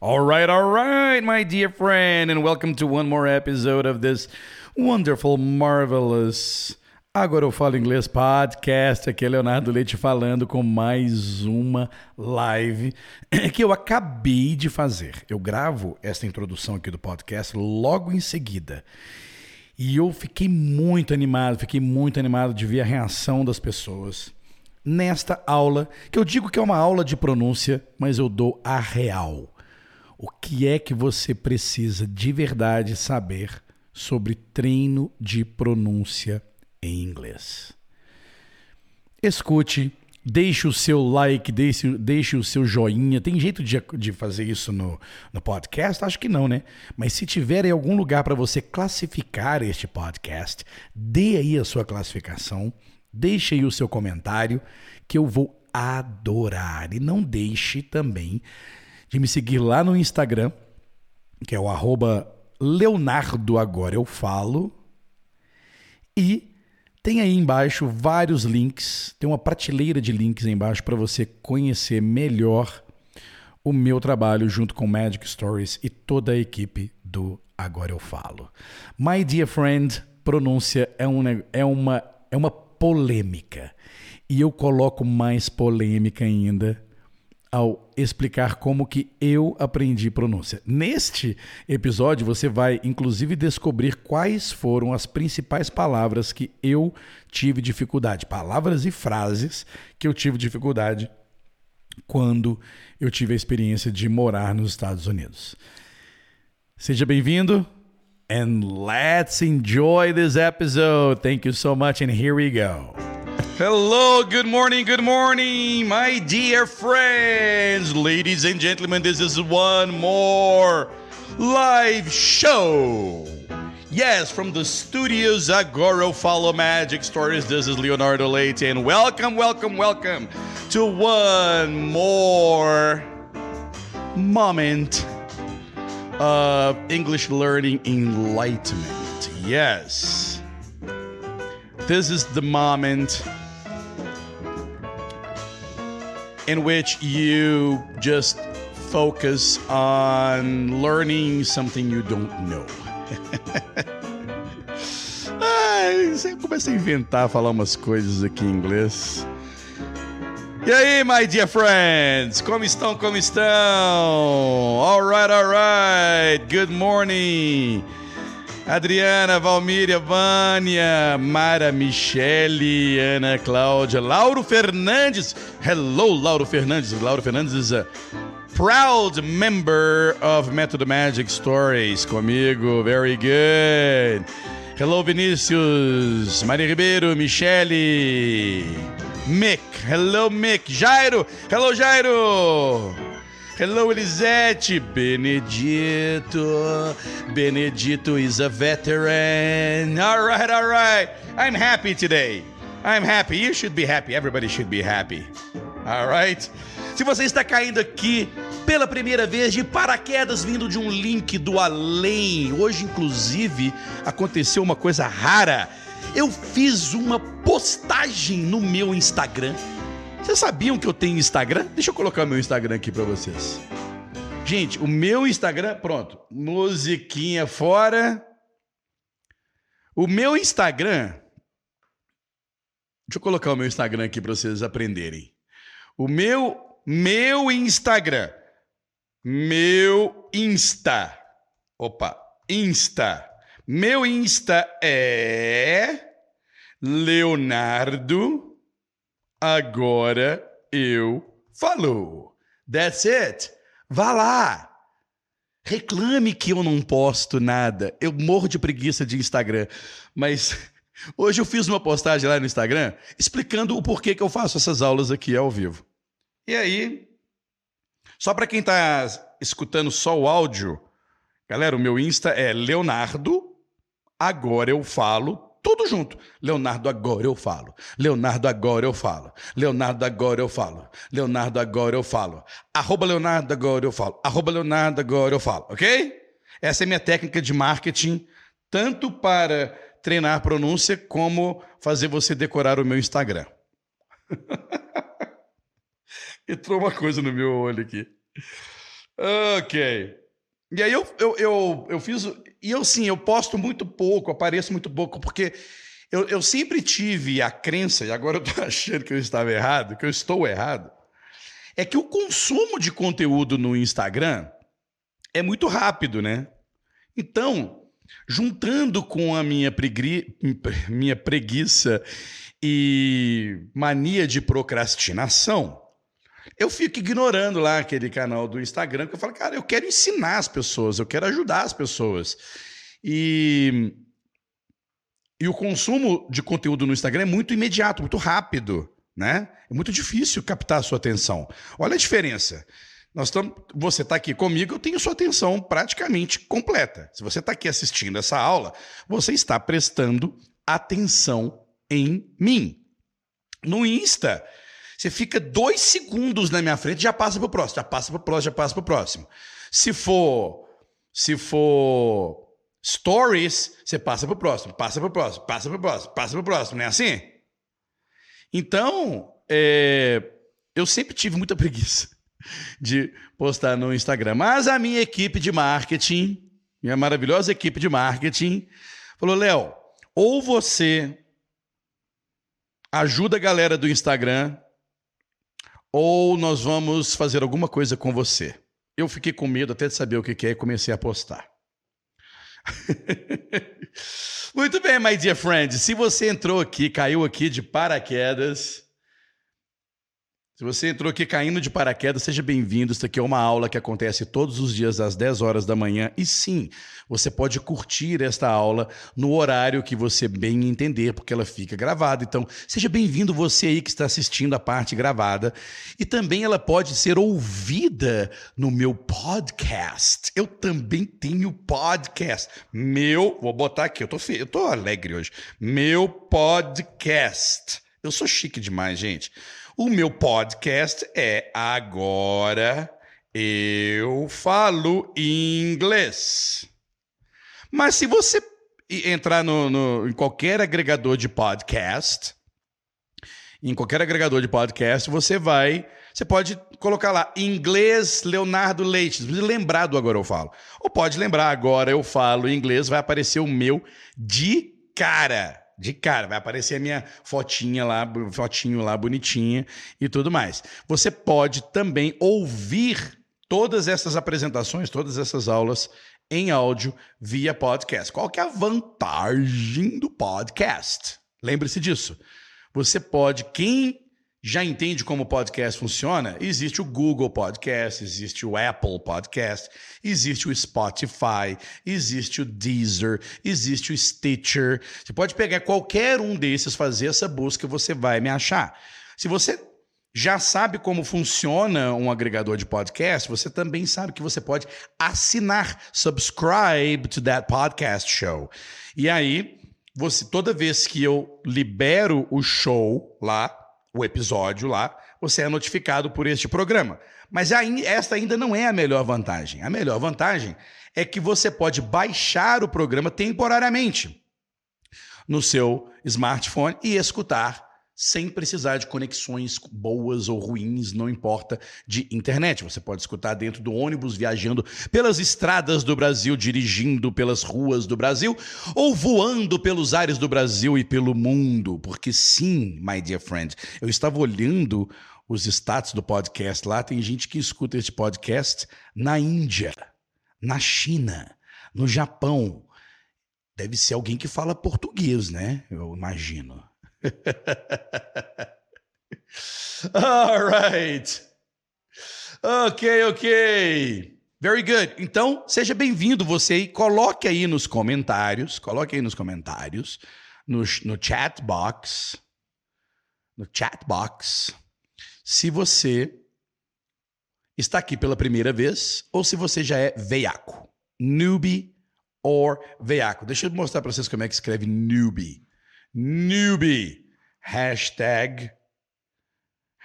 All right, all right, my dear friend, and welcome to one more episode of this wonderful, marvelous. Agora eu falo inglês podcast. Aqui é Leonardo Leite falando com mais uma live que eu acabei de fazer. Eu gravo esta introdução aqui do podcast logo em seguida. E eu fiquei muito animado, fiquei muito animado de ver a reação das pessoas nesta aula, que eu digo que é uma aula de pronúncia, mas eu dou a real. O que é que você precisa de verdade saber sobre treino de pronúncia em inglês? Escute, deixe o seu like, deixe, deixe o seu joinha. Tem jeito de, de fazer isso no, no podcast? Acho que não, né? Mas se tiver em algum lugar para você classificar este podcast, dê aí a sua classificação, deixe aí o seu comentário, que eu vou adorar. E não deixe também de me seguir lá no Instagram, que é o arroba Leonardo Agora Eu Falo. E tem aí embaixo vários links, tem uma prateleira de links aí embaixo para você conhecer melhor o meu trabalho junto com Magic Stories e toda a equipe do Agora Eu Falo. My dear friend, pronúncia é, um, é, uma, é uma polêmica. E eu coloco mais polêmica ainda ao explicar como que eu aprendi pronúncia. Neste episódio você vai inclusive descobrir quais foram as principais palavras que eu tive dificuldade, palavras e frases que eu tive dificuldade quando eu tive a experiência de morar nos Estados Unidos. Seja bem-vindo and let's enjoy this episode. Thank you so much and here we go. Hello, good morning, good morning, my dear friends, ladies and gentlemen. This is one more live show. Yes, from the studios Agora Follow Magic Stories. This is Leonardo Leite, and welcome, welcome, welcome to one more moment of English learning enlightenment. Yes, this is the moment in which you just focus on learning something you don't know. Ai, você começa a inventar, falar umas coisas aqui em inglês. E aí, my dear friends? Como estão? Como estão? Alright, alright. Good morning. Adriana, Valmíria, Vânia, Mara, Michele, Ana Cláudia, Lauro Fernandes. Hello, Lauro Fernandes. Lauro Fernandes is a proud member of Method Magic Stories comigo. Very good. Hello, Vinícius, Maria Ribeiro, Michele, Mick. Hello, Mick. Jairo. Hello, Jairo. Hello, Elisete. Benedito. Benedito is a veteran. All right, all right. I'm happy today. I'm happy. You should be happy. Everybody should be happy. All right? Se você está caindo aqui pela primeira vez de paraquedas vindo de um link do além, hoje inclusive aconteceu uma coisa rara. Eu fiz uma postagem no meu Instagram vocês sabiam que eu tenho Instagram? Deixa eu colocar meu Instagram aqui para vocês. Gente, o meu Instagram, pronto, musiquinha fora. O meu Instagram. Deixa eu colocar o meu Instagram aqui para vocês aprenderem. O meu meu Instagram. Meu Insta. Opa, Insta. Meu Insta é Leonardo Agora eu falou. That's it. Vá lá. Reclame que eu não posto nada. Eu morro de preguiça de Instagram. Mas hoje eu fiz uma postagem lá no Instagram explicando o porquê que eu faço essas aulas aqui ao vivo. E aí, só para quem está escutando só o áudio, galera, o meu Insta é Leonardo. Agora eu falo tudo junto. Leonardo, agora eu falo. Leonardo, agora eu falo. Leonardo, agora eu falo. Leonardo, agora eu falo. Arroba Leonardo, agora eu falo. Arroba Leonardo, agora eu falo. Ok? Essa é a minha técnica de marketing, tanto para treinar pronúncia, como fazer você decorar o meu Instagram. Entrou uma coisa no meu olho aqui. Ok. E aí eu, eu, eu, eu fiz. E eu sim, eu posto muito pouco, apareço muito pouco, porque eu, eu sempre tive a crença, e agora eu tô achando que eu estava errado, que eu estou errado, é que o consumo de conteúdo no Instagram é muito rápido, né? Então, juntando com a minha, pregui... minha preguiça e mania de procrastinação, eu fico ignorando lá aquele canal do Instagram, que eu falo, cara, eu quero ensinar as pessoas, eu quero ajudar as pessoas. E, e o consumo de conteúdo no Instagram é muito imediato, muito rápido, né? É muito difícil captar a sua atenção. Olha a diferença. Nós estamos, você está aqui comigo, eu tenho sua atenção praticamente completa. Se você está aqui assistindo essa aula, você está prestando atenção em mim. No Insta, você fica dois segundos na minha frente, já passa para o próximo, já passa para o próximo, já passa para o próximo. Se for, se for stories, você passa para o próximo, passa para o próximo, passa para o próximo, passa para o próximo, não é assim? Então, é, eu sempre tive muita preguiça de postar no Instagram. Mas a minha equipe de marketing, minha maravilhosa equipe de marketing, falou: Léo, ou você ajuda a galera do Instagram, ou nós vamos fazer alguma coisa com você. Eu fiquei com medo até de saber o que é e comecei a postar. Muito bem, my dear friend. Se você entrou aqui, caiu aqui de paraquedas, se você entrou aqui caindo de paraquedas, seja bem-vindo. Isso aqui é uma aula que acontece todos os dias às 10 horas da manhã. E sim, você pode curtir esta aula no horário que você bem entender, porque ela fica gravada. Então, seja bem-vindo você aí que está assistindo a parte gravada. E também ela pode ser ouvida no meu podcast. Eu também tenho podcast. Meu, vou botar aqui, eu tô, eu tô alegre hoje. Meu podcast. Eu sou chique demais, gente. O meu podcast é Agora Eu Falo Inglês. Mas se você entrar no, no, em qualquer agregador de podcast, em qualquer agregador de podcast, você vai. Você pode colocar lá inglês Leonardo Leite. Lembrar do Agora Eu Falo. Ou pode lembrar Agora Eu Falo inglês, vai aparecer o meu de cara de cara, vai aparecer a minha fotinha lá, fotinho lá bonitinha e tudo mais. Você pode também ouvir todas essas apresentações, todas essas aulas em áudio via podcast. Qual que é a vantagem do podcast? Lembre-se disso. Você pode, quem já entende como o podcast funciona, existe o Google Podcast, existe o Apple Podcast, existe o Spotify, existe o Deezer, existe o Stitcher. Você pode pegar qualquer um desses, fazer essa busca, você vai me achar. Se você já sabe como funciona um agregador de podcast, você também sabe que você pode assinar, subscribe to that podcast show. E aí, você toda vez que eu libero o show lá, o episódio lá, você é notificado por este programa. Mas esta ainda não é a melhor vantagem. A melhor vantagem é que você pode baixar o programa temporariamente no seu smartphone e escutar sem precisar de conexões boas ou ruins, não importa, de internet. Você pode escutar dentro do ônibus, viajando pelas estradas do Brasil, dirigindo pelas ruas do Brasil, ou voando pelos ares do Brasil e pelo mundo. Porque sim, my dear friend, eu estava olhando os status do podcast lá, tem gente que escuta este podcast na Índia, na China, no Japão. Deve ser alguém que fala português, né? Eu imagino. All right. Ok, ok. Very good. Então, seja bem-vindo você aí. Coloque aí nos comentários, coloque aí nos comentários, no, no chat box, no chat box, se você está aqui pela primeira vez ou se você já é veiaco. Newbie or veiaco. Deixa eu mostrar para vocês como é que escreve newbie newbie. Hashtag,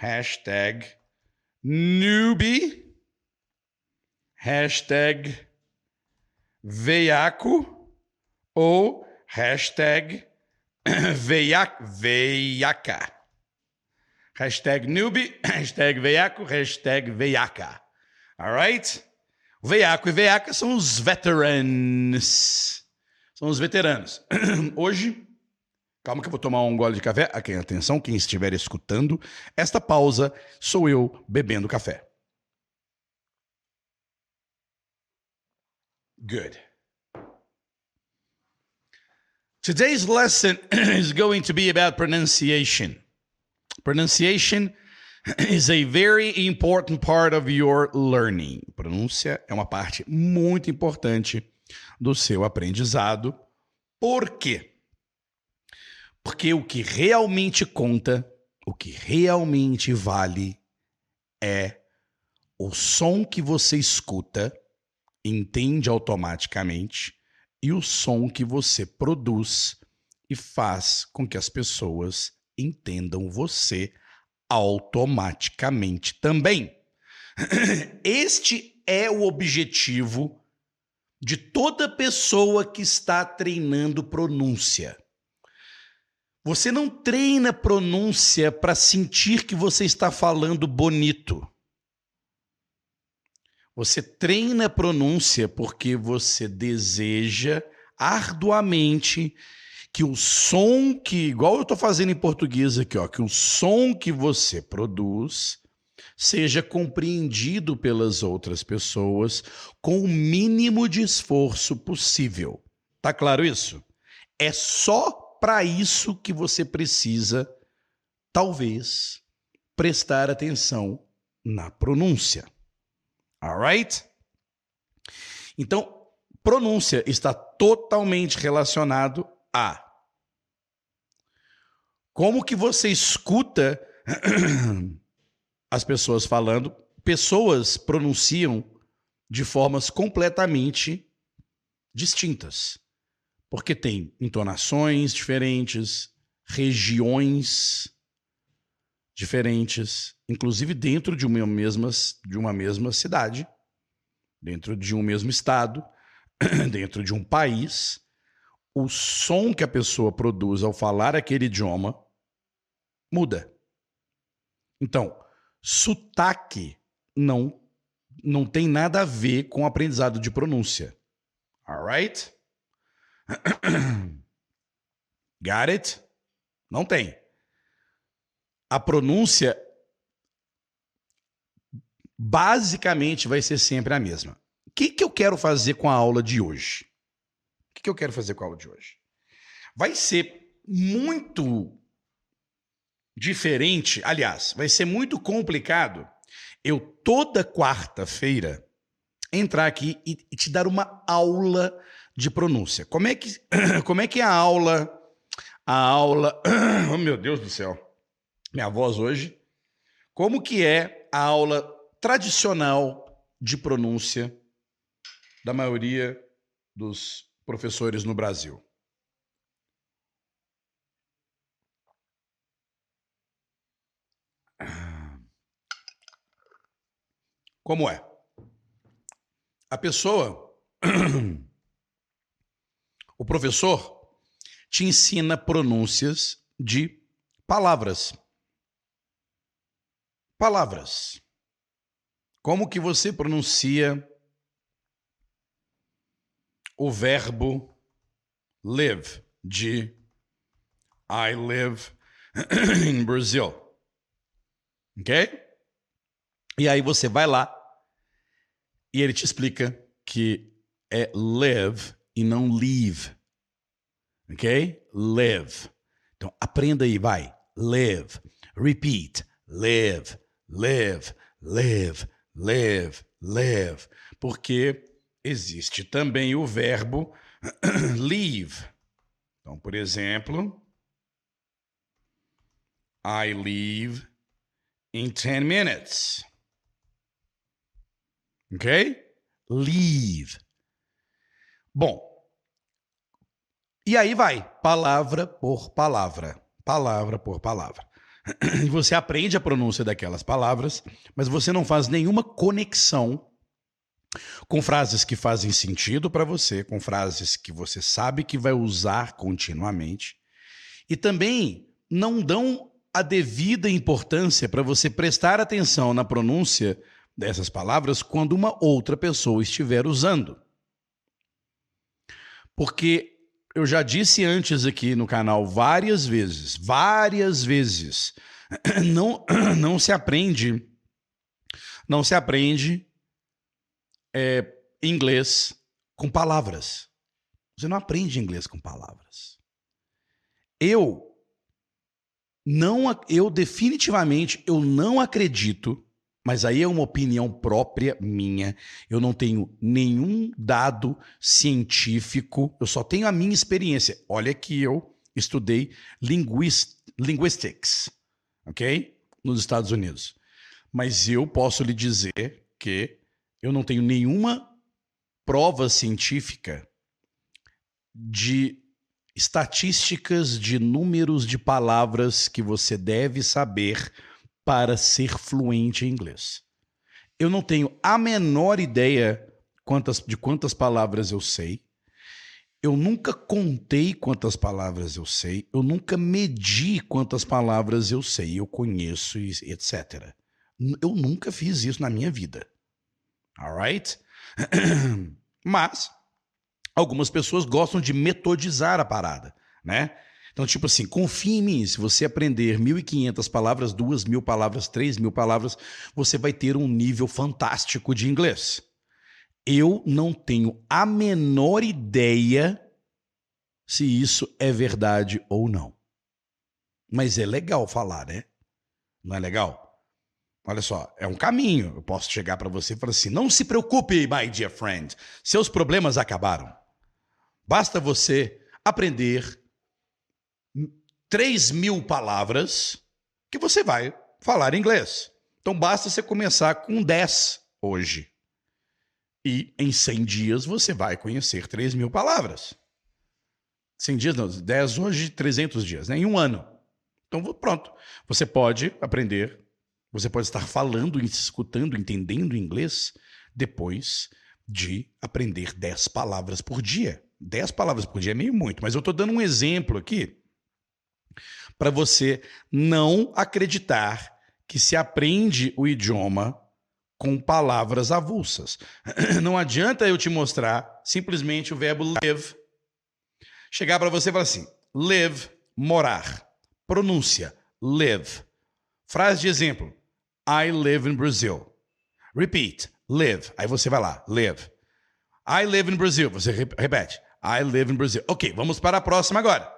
hashtag newbie, hashtag veiaco ou hashtag veiaca. veiaca. Hashtag newbie, hashtag veiaco, hashtag veiaca. Alright? Veiaco e veiaca são os veterans. São os veteranos. Hoje, calma que eu vou tomar um gole de café. Aqui, atenção, quem estiver escutando, esta pausa sou eu bebendo café. Good. Today's lesson is going to be about pronunciation. Pronunciation is a very important part of your learning. Pronúncia é uma parte muito importante do seu aprendizado. Por quê? Porque o que realmente conta, o que realmente vale é o som que você escuta entende automaticamente e o som que você produz e faz com que as pessoas entendam você automaticamente também. Este é o objetivo de toda pessoa que está treinando pronúncia. Você não treina pronúncia para sentir que você está falando bonito. Você treina pronúncia porque você deseja arduamente que o som que, igual eu estou fazendo em português aqui, ó, que o som que você produz seja compreendido pelas outras pessoas com o mínimo de esforço possível. Tá claro isso? É só para isso que você precisa, talvez, prestar atenção na pronúncia. Alright? Então, pronúncia está totalmente relacionado a como que você escuta as pessoas falando. Pessoas pronunciam de formas completamente distintas. Porque tem entonações diferentes, regiões diferentes, inclusive dentro de uma mesma, de uma mesma cidade, dentro de um mesmo estado, dentro de um país, o som que a pessoa produz ao falar aquele idioma muda. Então, sotaque não não tem nada a ver com aprendizado de pronúncia. Alright? Got it? Não tem a pronúncia basicamente vai ser sempre a mesma. O que, que eu quero fazer com a aula de hoje? O que, que eu quero fazer com a aula de hoje? Vai ser muito diferente, aliás, vai ser muito complicado eu toda quarta-feira entrar aqui e, e, te dar uma aula de pronúncia. Como é que como é que é a aula a aula, oh meu Deus do céu minha voz hoje, como que é a aula tradicional de pronúncia da maioria dos professores no Brasil. Como é? A pessoa, o professor, te ensina pronúncias de palavras palavras. Como que você pronuncia o verbo live de I live in Brazil. OK? E aí você vai lá e ele te explica que é live e não leave. OK? Live. Então aprenda aí, vai. Live. Repeat. Live live, live, live, live, porque existe também o verbo leave. Então, por exemplo, I leave in 10 minutes. Ok? Leave. Bom, e aí vai, palavra por palavra, palavra por palavra e você aprende a pronúncia daquelas palavras, mas você não faz nenhuma conexão com frases que fazem sentido para você, com frases que você sabe que vai usar continuamente, e também não dão a devida importância para você prestar atenção na pronúncia dessas palavras quando uma outra pessoa estiver usando. Porque eu já disse antes aqui no canal várias vezes, várias vezes, não, não se aprende, não se aprende é, inglês com palavras. Você não aprende inglês com palavras. Eu não, eu definitivamente eu não acredito mas aí é uma opinião própria minha. Eu não tenho nenhum dado científico, eu só tenho a minha experiência. Olha que eu estudei linguist, linguistics, ok? Nos Estados Unidos. Mas eu posso lhe dizer que eu não tenho nenhuma prova científica de estatísticas de números de palavras que você deve saber para ser fluente em inglês. Eu não tenho a menor ideia quantas, de quantas palavras eu sei. Eu nunca contei quantas palavras eu sei. Eu nunca medi quantas palavras eu sei, eu conheço, etc. Eu nunca fiz isso na minha vida. Alright? Mas algumas pessoas gostam de metodizar a parada, né? Então, tipo assim, confie em mim. Se você aprender 1.500 palavras, 2.000 palavras, 3.000 palavras, você vai ter um nível fantástico de inglês. Eu não tenho a menor ideia se isso é verdade ou não. Mas é legal falar, né? Não é legal? Olha só, é um caminho. Eu posso chegar para você e falar assim: não se preocupe, my dear friend, seus problemas acabaram. Basta você aprender 3 mil palavras que você vai falar inglês. Então basta você começar com 10 hoje. E em 100 dias você vai conhecer 3 mil palavras. 100 dias, não, 10 hoje, 300 dias, né? em um ano. Então pronto, você pode aprender, você pode estar falando, escutando, entendendo inglês depois de aprender 10 palavras por dia. 10 palavras por dia é meio muito, mas eu estou dando um exemplo aqui para você não acreditar que se aprende o idioma com palavras avulsas. Não adianta eu te mostrar simplesmente o verbo live, chegar para você e falar assim: live, morar. Pronúncia: live. Frase de exemplo: I live in Brazil. Repeat: live. Aí você vai lá: live. I live in Brazil. Você repete: I live in Brazil. Ok, vamos para a próxima agora.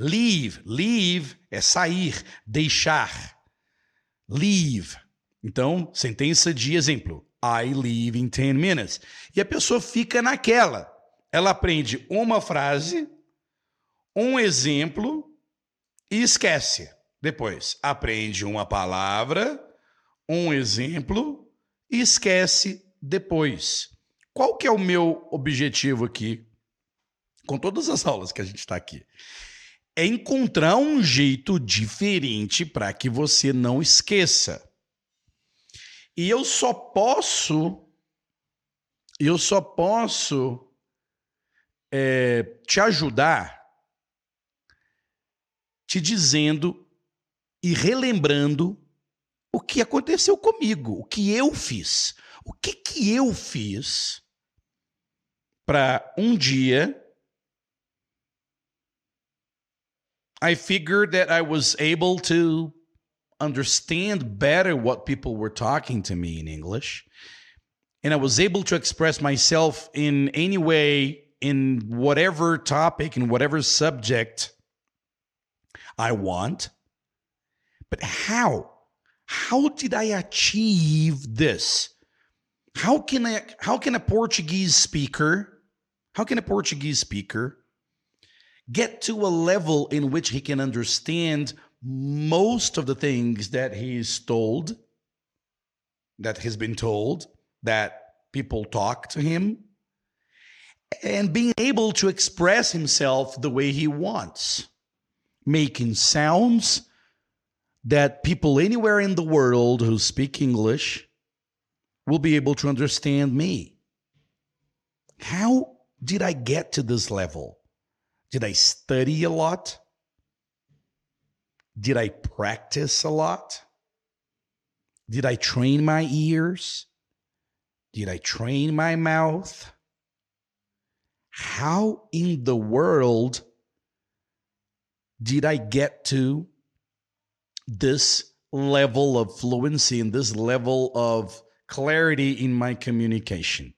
Leave, leave é sair, deixar. Leave. Então, sentença de exemplo. I leave in 10 minutes. E a pessoa fica naquela. Ela aprende uma frase, um exemplo e esquece. Depois, aprende uma palavra, um exemplo e esquece depois. Qual que é o meu objetivo aqui com todas as aulas que a gente está aqui? É encontrar um jeito diferente para que você não esqueça. E eu só posso, eu só posso é, te ajudar te dizendo e relembrando o que aconteceu comigo, o que eu fiz. O que que eu fiz para um dia I figured that I was able to understand better what people were talking to me in English. And I was able to express myself in any way, in whatever topic, in whatever subject I want. But how? How did I achieve this? How can I how can a Portuguese speaker, how can a Portuguese speaker get to a level in which he can understand most of the things that he's told, that he's been told, that people talk to him, and being able to express himself the way he wants, making sounds that people anywhere in the world who speak English will be able to understand me. How did I get to this level? Did I study a lot? Did I practice a lot? Did I train my ears? Did I train my mouth? How in the world did I get to this level of fluency and this level of clarity in my communication?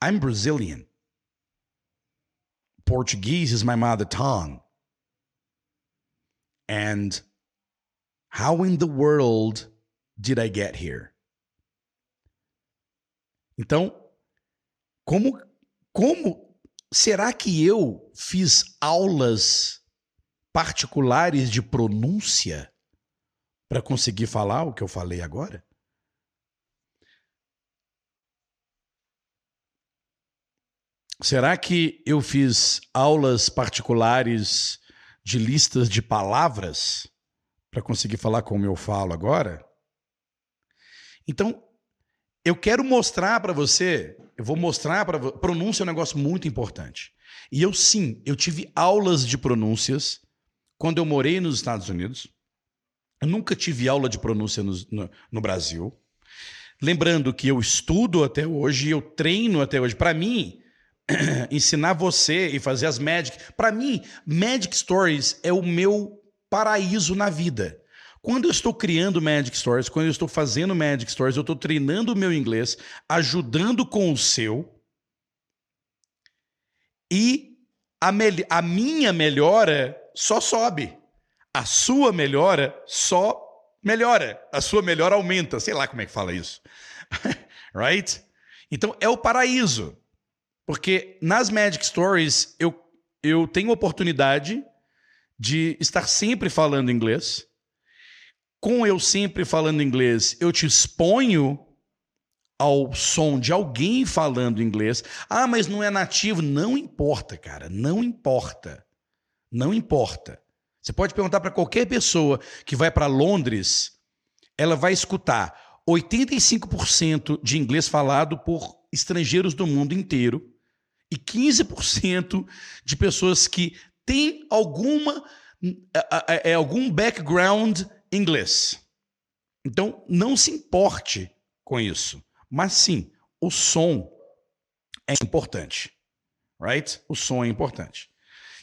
I'm Brazilian. Portuguese is my mother tongue. And how in the world did I get here? Então, como como será que eu fiz aulas particulares de pronúncia para conseguir falar o que eu falei agora? Será que eu fiz aulas particulares de listas de palavras para conseguir falar como eu falo agora? Então, eu quero mostrar para você, eu vou mostrar para pronúncia é um negócio muito importante. E eu sim, eu tive aulas de pronúncias quando eu morei nos Estados Unidos. Eu nunca tive aula de pronúncia no, no, no Brasil. Lembrando que eu estudo até hoje, eu treino até hoje. Para mim, ensinar você e fazer as Magic. Para mim, Magic Stories é o meu paraíso na vida. Quando eu estou criando Magic Stories, quando eu estou fazendo Magic Stories, eu estou treinando o meu inglês, ajudando com o seu. E a, a minha melhora só sobe. A sua melhora só melhora. A sua melhora aumenta. Sei lá como é que fala isso. right? Então é o paraíso. Porque nas Magic Stories eu, eu tenho oportunidade de estar sempre falando inglês. Com eu sempre falando inglês, eu te exponho ao som de alguém falando inglês. Ah, mas não é nativo. Não importa, cara. Não importa. Não importa. Você pode perguntar para qualquer pessoa que vai para Londres, ela vai escutar 85% de inglês falado por estrangeiros do mundo inteiro e 15% de pessoas que têm alguma é, é, algum background inglês. Então, não se importe com isso. Mas sim, o som é importante. Right? O som é importante.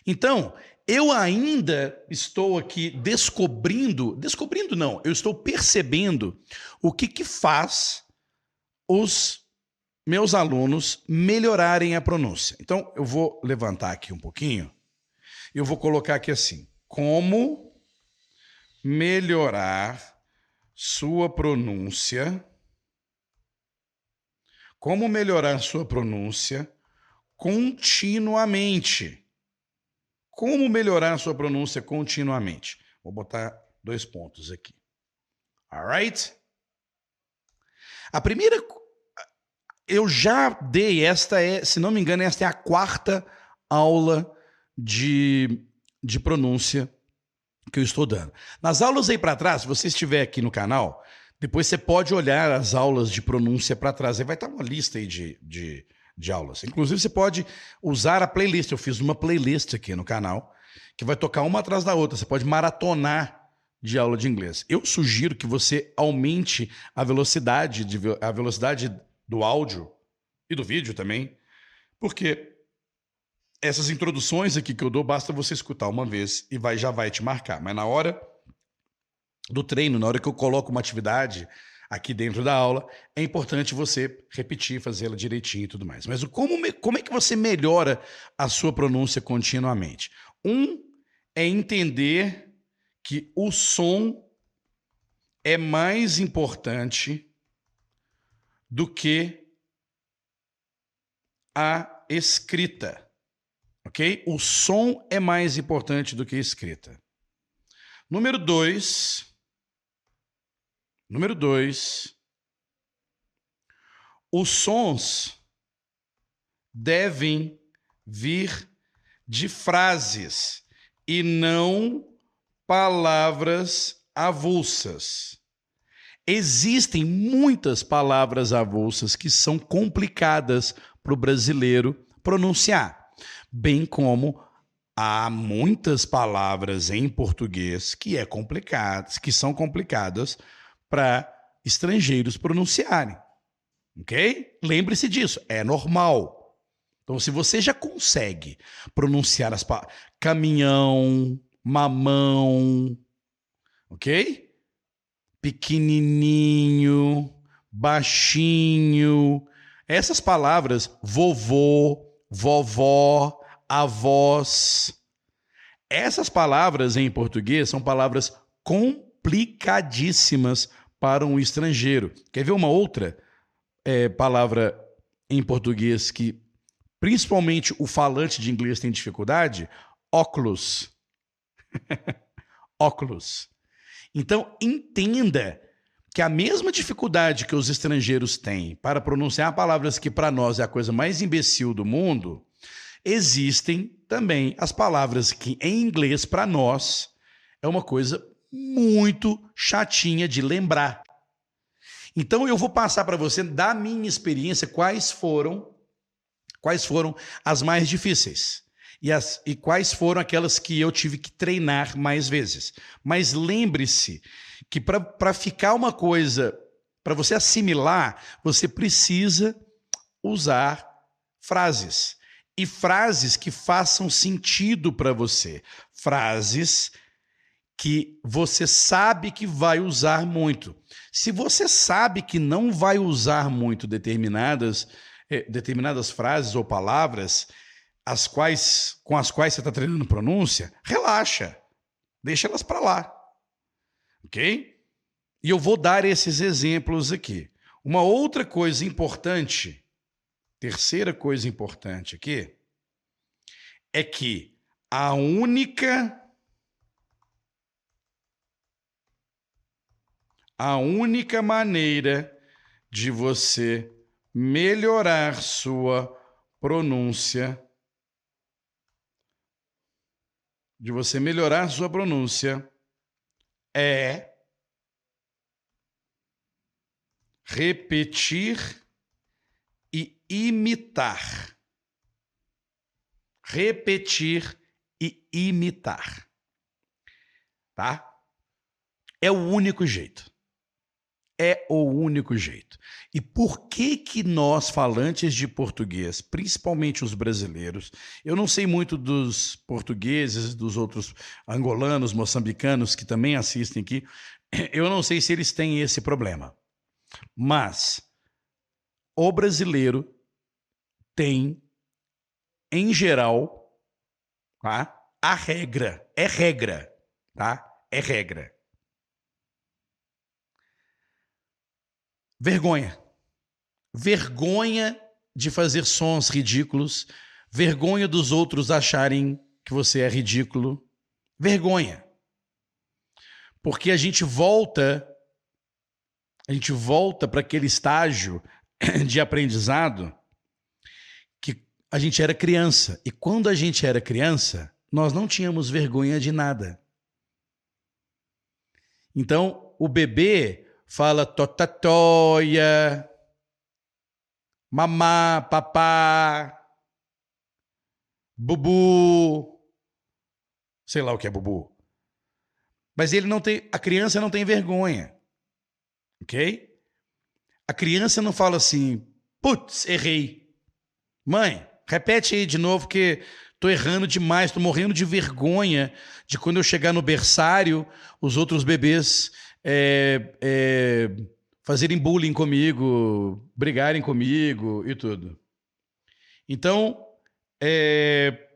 Então, eu ainda estou aqui descobrindo, descobrindo não, eu estou percebendo o que que faz os meus alunos melhorarem a pronúncia. Então, eu vou levantar aqui um pouquinho eu vou colocar aqui assim: como melhorar sua pronúncia. Como melhorar sua pronúncia continuamente. Como melhorar sua pronúncia continuamente? Vou botar dois pontos aqui. Alright? A primeira eu já dei, esta é, se não me engano, esta é a quarta aula de, de pronúncia que eu estou dando. Nas aulas aí para trás, se você estiver aqui no canal, depois você pode olhar as aulas de pronúncia para trás. Aí vai estar uma lista aí de, de, de aulas. Inclusive, você pode usar a playlist. Eu fiz uma playlist aqui no canal que vai tocar uma atrás da outra. Você pode maratonar de aula de inglês. Eu sugiro que você aumente a velocidade, de, a velocidade do áudio e do vídeo também, porque essas introduções aqui que eu dou, basta você escutar uma vez e vai já vai te marcar. Mas na hora do treino, na hora que eu coloco uma atividade aqui dentro da aula, é importante você repetir, fazê-la direitinho e tudo mais. Mas como, como é que você melhora a sua pronúncia continuamente? Um é entender que o som é mais importante do que a escrita. Ok? O som é mais importante do que a escrita. Número dois. Número dois. Os sons devem vir de frases e não palavras avulsas. Existem muitas palavras avulsas que são complicadas para o brasileiro pronunciar, bem como há muitas palavras em português que é complicadas, que são complicadas para estrangeiros pronunciarem. Ok? Lembre-se disso, é normal. Então, se você já consegue pronunciar as palavras caminhão, mamão, ok? Pequenininho, baixinho, essas palavras, vovô, vovó, avós, essas palavras em português são palavras complicadíssimas para um estrangeiro. Quer ver uma outra é, palavra em português que principalmente o falante de inglês tem dificuldade? Óculos. Óculos. Então, entenda que a mesma dificuldade que os estrangeiros têm para pronunciar palavras que para nós é a coisa mais imbecil do mundo, existem também as palavras que em inglês para nós é uma coisa muito chatinha de lembrar. Então eu vou passar para você da minha experiência quais foram quais foram as mais difíceis e, as, e quais foram aquelas que eu tive que treinar mais vezes. Mas lembre-se que para ficar uma coisa, para você assimilar, você precisa usar frases. E frases que façam sentido para você. Frases que você sabe que vai usar muito. Se você sabe que não vai usar muito determinadas, eh, determinadas frases ou palavras, as quais, com as quais você está treinando pronúncia, relaxa, deixa elas para lá, ok? E eu vou dar esses exemplos aqui. Uma outra coisa importante, terceira coisa importante aqui, é que a única a única maneira de você melhorar sua pronúncia, de você melhorar sua pronúncia, é repetir e imitar. Repetir e imitar. Tá? É o único jeito é o único jeito. E por que que nós falantes de português, principalmente os brasileiros, eu não sei muito dos portugueses, dos outros angolanos, moçambicanos que também assistem aqui, eu não sei se eles têm esse problema. Mas o brasileiro tem em geral, tá? A regra, é regra, tá? É regra Vergonha. Vergonha de fazer sons ridículos, vergonha dos outros acharem que você é ridículo. Vergonha. Porque a gente volta a gente volta para aquele estágio de aprendizado que a gente era criança. E quando a gente era criança, nós não tínhamos vergonha de nada. Então, o bebê fala totatoia, mamá, papá, bubu, sei lá o que é bubu. Mas ele não tem, a criança não tem vergonha. OK? A criança não fala assim: "Putz, errei". Mãe, repete aí de novo que tô errando demais, tô morrendo de vergonha de quando eu chegar no berçário, os outros bebês é, é, fazerem bullying comigo, brigarem comigo e tudo. Então, é,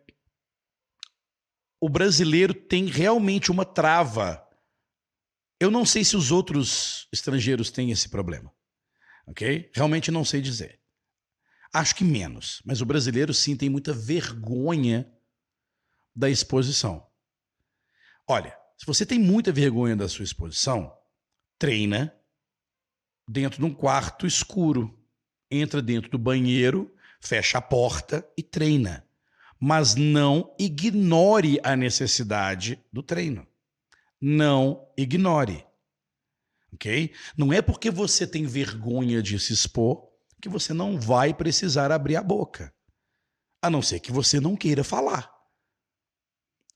o brasileiro tem realmente uma trava. Eu não sei se os outros estrangeiros têm esse problema, ok? Realmente não sei dizer. Acho que menos, mas o brasileiro sim tem muita vergonha da exposição. Olha, se você tem muita vergonha da sua exposição, treina dentro de um quarto escuro. Entra dentro do banheiro, fecha a porta e treina. Mas não ignore a necessidade do treino. Não ignore. Ok? Não é porque você tem vergonha de se expor que você não vai precisar abrir a boca. A não ser que você não queira falar.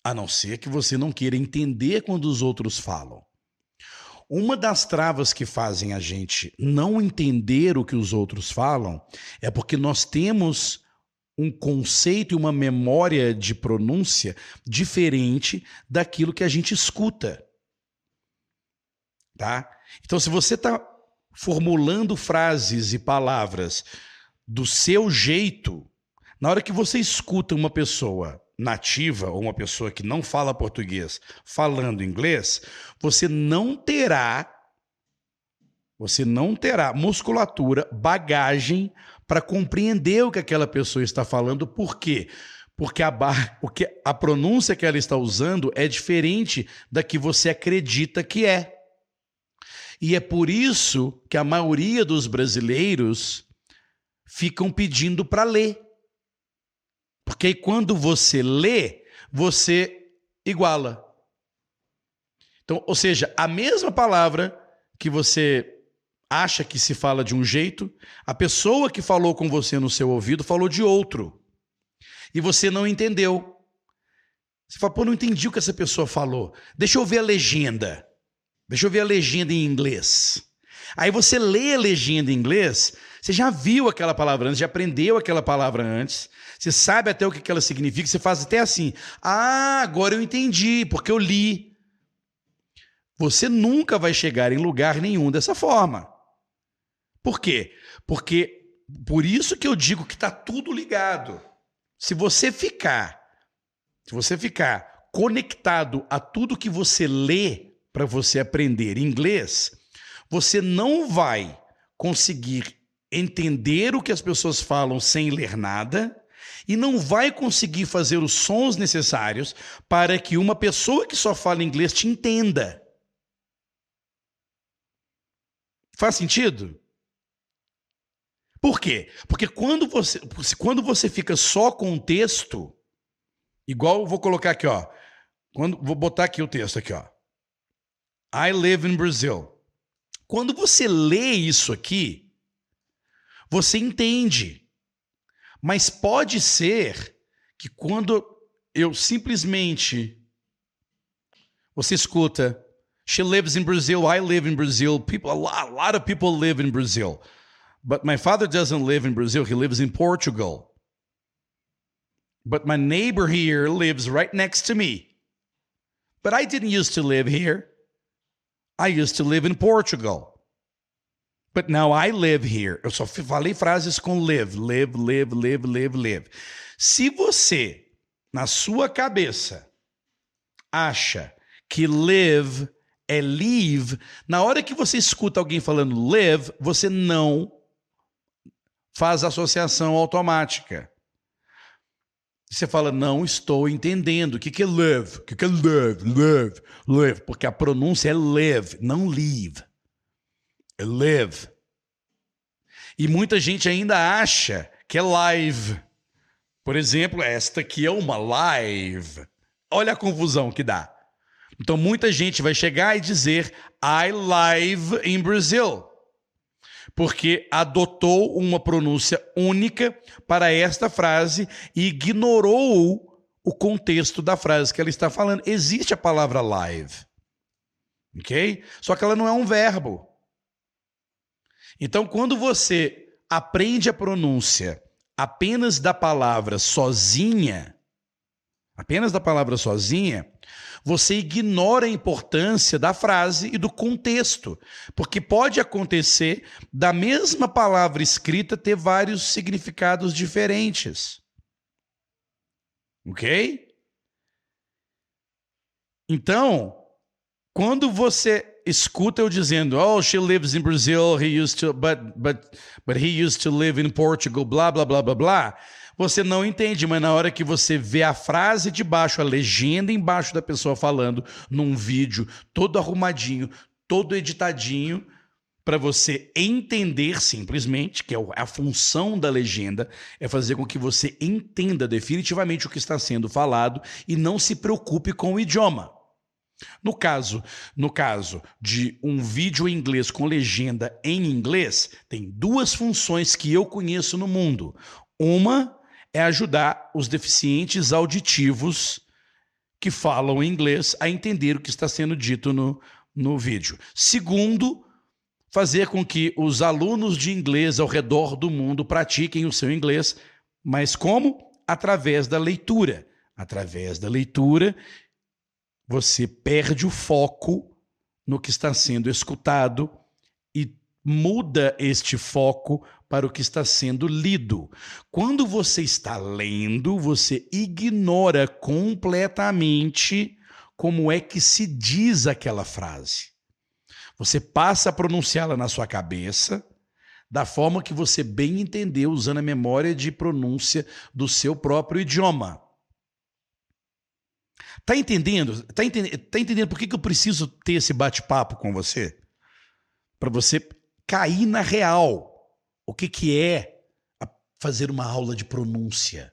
A não ser que você não queira entender quando os outros falam. Uma das travas que fazem a gente não entender o que os outros falam é porque nós temos um conceito e uma memória de pronúncia diferente daquilo que a gente escuta. Tá? Então, se você está formulando frases e palavras do seu jeito, na hora que você escuta uma pessoa nativa ou uma pessoa que não fala português falando inglês, você não terá você não terá musculatura, bagagem para compreender o que aquela pessoa está falando. Por quê? Porque a, bar... Porque a pronúncia que ela está usando é diferente da que você acredita que é. E é por isso que a maioria dos brasileiros ficam pedindo para ler. Porque quando você lê, você iguala. Então, ou seja, a mesma palavra que você acha que se fala de um jeito, a pessoa que falou com você no seu ouvido falou de outro. E você não entendeu. Você fala, pô, não entendi o que essa pessoa falou. Deixa eu ver a legenda. Deixa eu ver a legenda em inglês. Aí você lê a legenda em inglês, você já viu aquela palavra antes, já aprendeu aquela palavra antes, você sabe até o que ela significa, você faz até assim. Ah, agora eu entendi, porque eu li. Você nunca vai chegar em lugar nenhum dessa forma. Por quê? Porque por isso que eu digo que está tudo ligado. Se você ficar, se você ficar conectado a tudo que você lê para você aprender inglês, você não vai conseguir entender o que as pessoas falam sem ler nada e não vai conseguir fazer os sons necessários para que uma pessoa que só fala inglês te entenda. Faz sentido? Por quê? Porque quando você, quando você fica só com o texto, igual vou colocar aqui, ó. Quando, vou botar aqui o texto aqui, ó. I live in Brazil. Quando você lê isso aqui, você entende. Mas pode ser que quando eu simplesmente você escuta She lives in Brazil, I live in Brazil, people a lot, a lot of people live in Brazil. But my father doesn't live in Brazil, he lives in Portugal. But my neighbor here lives right next to me. But I didn't used to live here. I used to live in Portugal. But now I live here. Eu só falei frases com live, live, live, live, live, live. Se você, na sua cabeça, acha que live é live, na hora que você escuta alguém falando live, você não faz associação automática. Você fala, não estou entendendo. O que, que é live? O que, que é live? Live, live. Porque a pronúncia é live, não leave. Live. E muita gente ainda acha que é live. Por exemplo, esta aqui é uma live. Olha a confusão que dá. Então muita gente vai chegar e dizer I live in Brazil porque adotou uma pronúncia única para esta frase e ignorou o contexto da frase que ela está falando. Existe a palavra live, ok? Só que ela não é um verbo. Então, quando você aprende a pronúncia apenas da palavra sozinha, apenas da palavra sozinha, você ignora a importância da frase e do contexto, porque pode acontecer da mesma palavra escrita ter vários significados diferentes. Ok? Então, quando você escuta eu dizendo, oh, she lives in Brazil, he used to, but, but, but he used to live in Portugal, blá, blá, blá, blá, blá você não entende, mas na hora que você vê a frase de baixo, a legenda embaixo da pessoa falando, num vídeo todo arrumadinho, todo editadinho, para você entender simplesmente, que é a função da legenda, é fazer com que você entenda definitivamente o que está sendo falado e não se preocupe com o idioma. No caso, no caso de um vídeo em inglês com legenda em inglês, tem duas funções que eu conheço no mundo. Uma é ajudar os deficientes auditivos que falam inglês a entender o que está sendo dito no, no vídeo. Segundo, fazer com que os alunos de inglês ao redor do mundo pratiquem o seu inglês, mas como? Através da leitura. Através da leitura, você perde o foco no que está sendo escutado e muda este foco para o que está sendo lido. Quando você está lendo, você ignora completamente como é que se diz aquela frase. Você passa a pronunciá-la na sua cabeça da forma que você bem entendeu, usando a memória de pronúncia do seu próprio idioma. Tá entendendo? Tá, entendendo? tá entendendo por que, que eu preciso ter esse bate-papo com você? Para você cair na real. O que, que é fazer uma aula de pronúncia?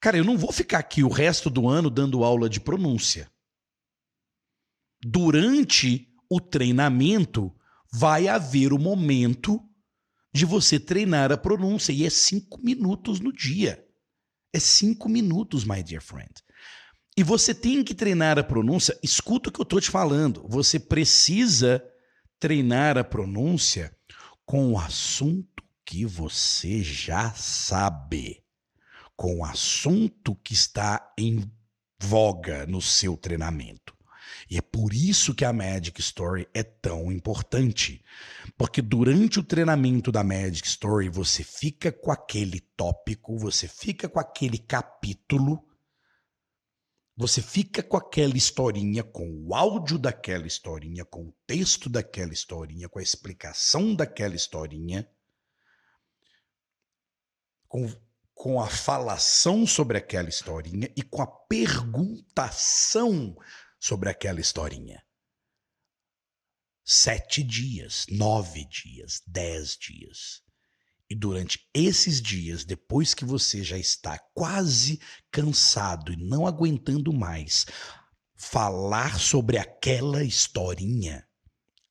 Cara, eu não vou ficar aqui o resto do ano dando aula de pronúncia. Durante o treinamento, vai haver o momento de você treinar a pronúncia. E é cinco minutos no dia. É cinco minutos, my dear friend. E você tem que treinar a pronúncia. Escuta o que eu estou te falando. Você precisa treinar a pronúncia com o assunto que você já sabe, com o assunto que está em voga no seu treinamento. E é por isso que a Magic Story é tão importante. Porque durante o treinamento da Magic Story, você fica com aquele tópico, você fica com aquele capítulo, você fica com aquela historinha, com o áudio daquela historinha, com o texto daquela historinha, com a explicação daquela historinha, com, com a falação sobre aquela historinha e com a perguntação sobre aquela historinha. Sete dias, nove dias, dez dias. E durante esses dias, depois que você já está quase cansado e não aguentando mais falar sobre aquela historinha,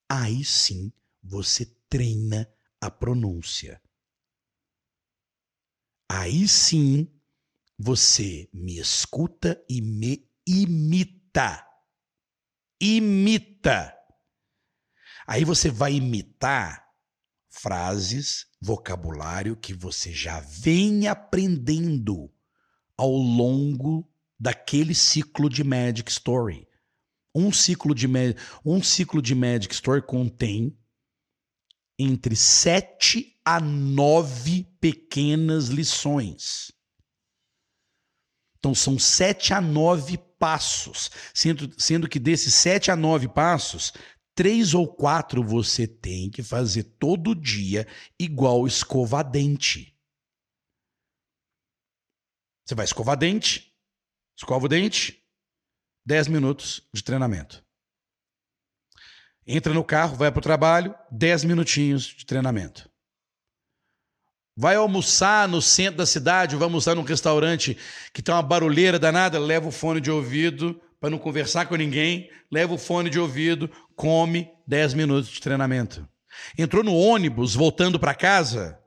aí sim você treina a pronúncia. Aí sim você me escuta e me imita imita. Aí você vai imitar frases, vocabulário que você já vem aprendendo ao longo daquele ciclo de Magic Story. Um ciclo de, um ciclo de Magic Story contém entre sete a nove pequenas lições. Então são sete a nove passos, sendo, sendo que desses sete a nove passos, três ou quatro você tem que fazer todo dia, igual escova dente. Você vai escovar dente, escova o dente, dez minutos de treinamento. Entra no carro, vai para o trabalho, dez minutinhos de treinamento. Vai almoçar no centro da cidade, vai almoçar num restaurante que tem uma barulheira danada, leva o fone de ouvido para não conversar com ninguém, leva o fone de ouvido, come 10 minutos de treinamento. Entrou no ônibus voltando para casa?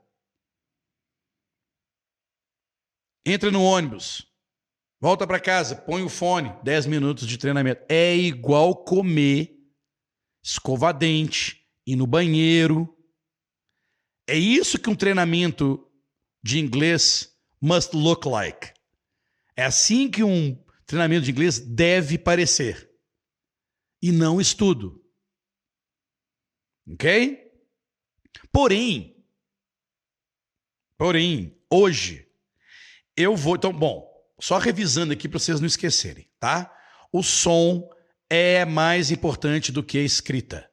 Entra no ônibus, volta para casa, põe o fone, 10 minutos de treinamento. É igual comer, escovar dente, ir no banheiro, é isso que um treinamento de inglês must look like. É assim que um treinamento de inglês deve parecer. E não estudo. Ok? Porém, porém, hoje, eu vou. Então, bom, só revisando aqui para vocês não esquecerem, tá? O som é mais importante do que a escrita.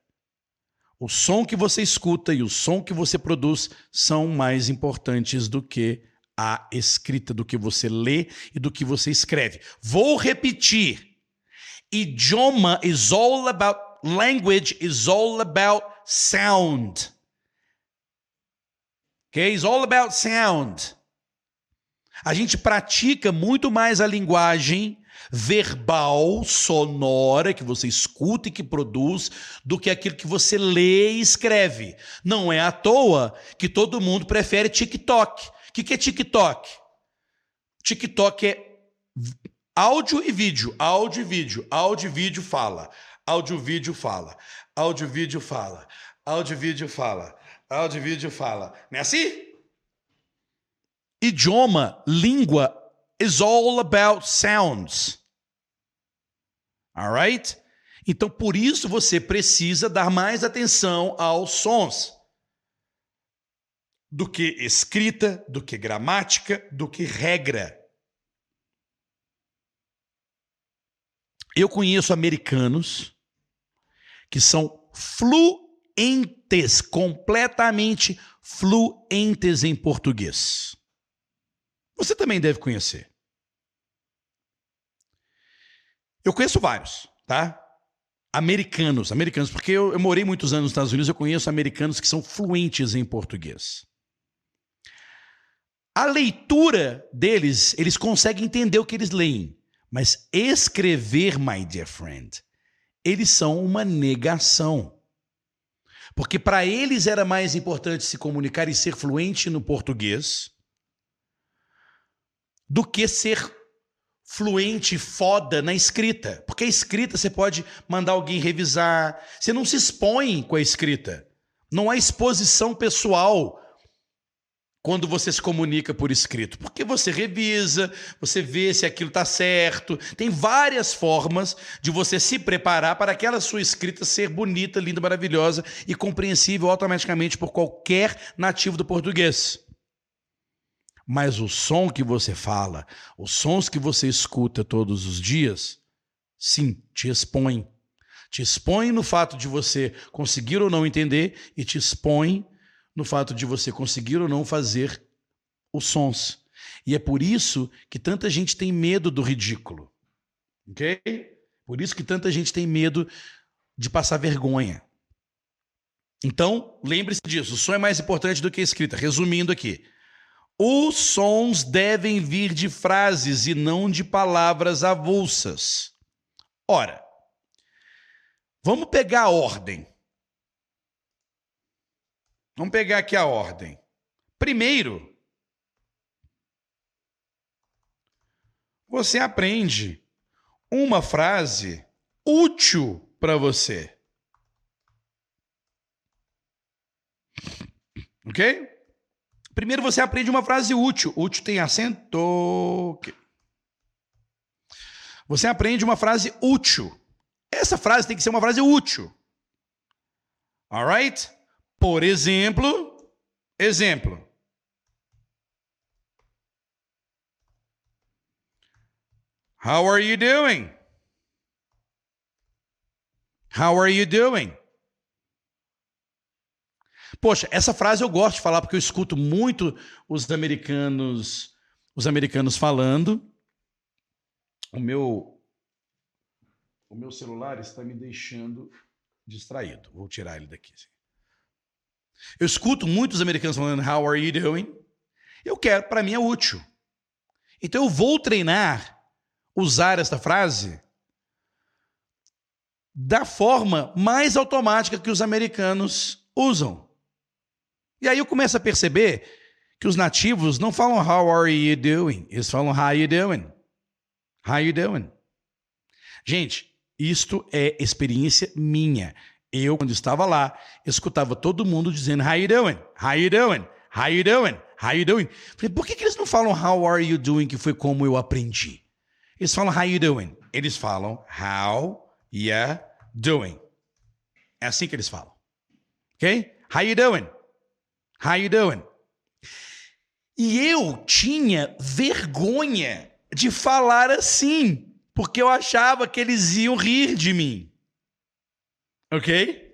O som que você escuta e o som que você produz são mais importantes do que a escrita, do que você lê e do que você escreve. Vou repetir. Idioma is all about language is all about sound. Okay? It's all about sound. A gente pratica muito mais a linguagem verbal, sonora, que você escuta e que produz, do que aquilo que você lê e escreve. Não é à toa que todo mundo prefere TikTok. O que é TikTok? TikTok é áudio e vídeo, áudio e vídeo, áudio e vídeo fala. Áudio, vídeo, fala. Áudio, vídeo, fala. Áudio, vídeo, fala. Áudio, vídeo, fala. Não é assim? Idioma, língua, is all about sounds. Alright? Então, por isso você precisa dar mais atenção aos sons do que escrita, do que gramática, do que regra. Eu conheço americanos que são fluentes, completamente fluentes em português. Você também deve conhecer. Eu conheço vários, tá? Americanos, americanos, porque eu, eu morei muitos anos nos Estados Unidos, eu conheço americanos que são fluentes em português. A leitura deles, eles conseguem entender o que eles leem, mas escrever, my dear friend, eles são uma negação. Porque para eles era mais importante se comunicar e ser fluente no português do que ser fluente, foda na escrita. Porque a escrita você pode mandar alguém revisar. Você não se expõe com a escrita. Não há exposição pessoal quando você se comunica por escrito. Porque você revisa, você vê se aquilo está certo. Tem várias formas de você se preparar para aquela sua escrita ser bonita, linda, maravilhosa e compreensível automaticamente por qualquer nativo do português. Mas o som que você fala, os sons que você escuta todos os dias, sim, te expõe. Te expõe no fato de você conseguir ou não entender e te expõe no fato de você conseguir ou não fazer os sons. E é por isso que tanta gente tem medo do ridículo. Ok? Por isso que tanta gente tem medo de passar vergonha. Então, lembre-se disso: o som é mais importante do que a escrita. Resumindo aqui, os sons devem vir de frases e não de palavras avulsas. Ora, vamos pegar a ordem. Vamos pegar aqui a ordem. Primeiro, você aprende uma frase útil para você. Ok? Primeiro você aprende uma frase útil. Útil tem acento. Você aprende uma frase útil. Essa frase tem que ser uma frase útil. Alright? Por exemplo, exemplo. How are you doing? How are you doing? Poxa, essa frase eu gosto de falar porque eu escuto muito os americanos, os americanos falando. O meu o meu celular está me deixando distraído. Vou tirar ele daqui. Eu escuto muitos americanos falando How are you doing? Eu quero, para mim é útil. Então eu vou treinar usar esta frase da forma mais automática que os americanos usam. E aí eu começo a perceber que os nativos não falam how are you doing, eles falam how you doing. How you doing? Gente, isto é experiência minha. Eu, quando estava lá, escutava todo mundo dizendo how you doing, how you doing, how you doing, how you doing. Falei, por que, que eles não falam how are you doing, que foi como eu aprendi? Eles falam how you doing. Eles falam how you doing. É assim que eles falam. Ok? How you doing? How you doing? E eu tinha vergonha de falar assim, porque eu achava que eles iam rir de mim. OK?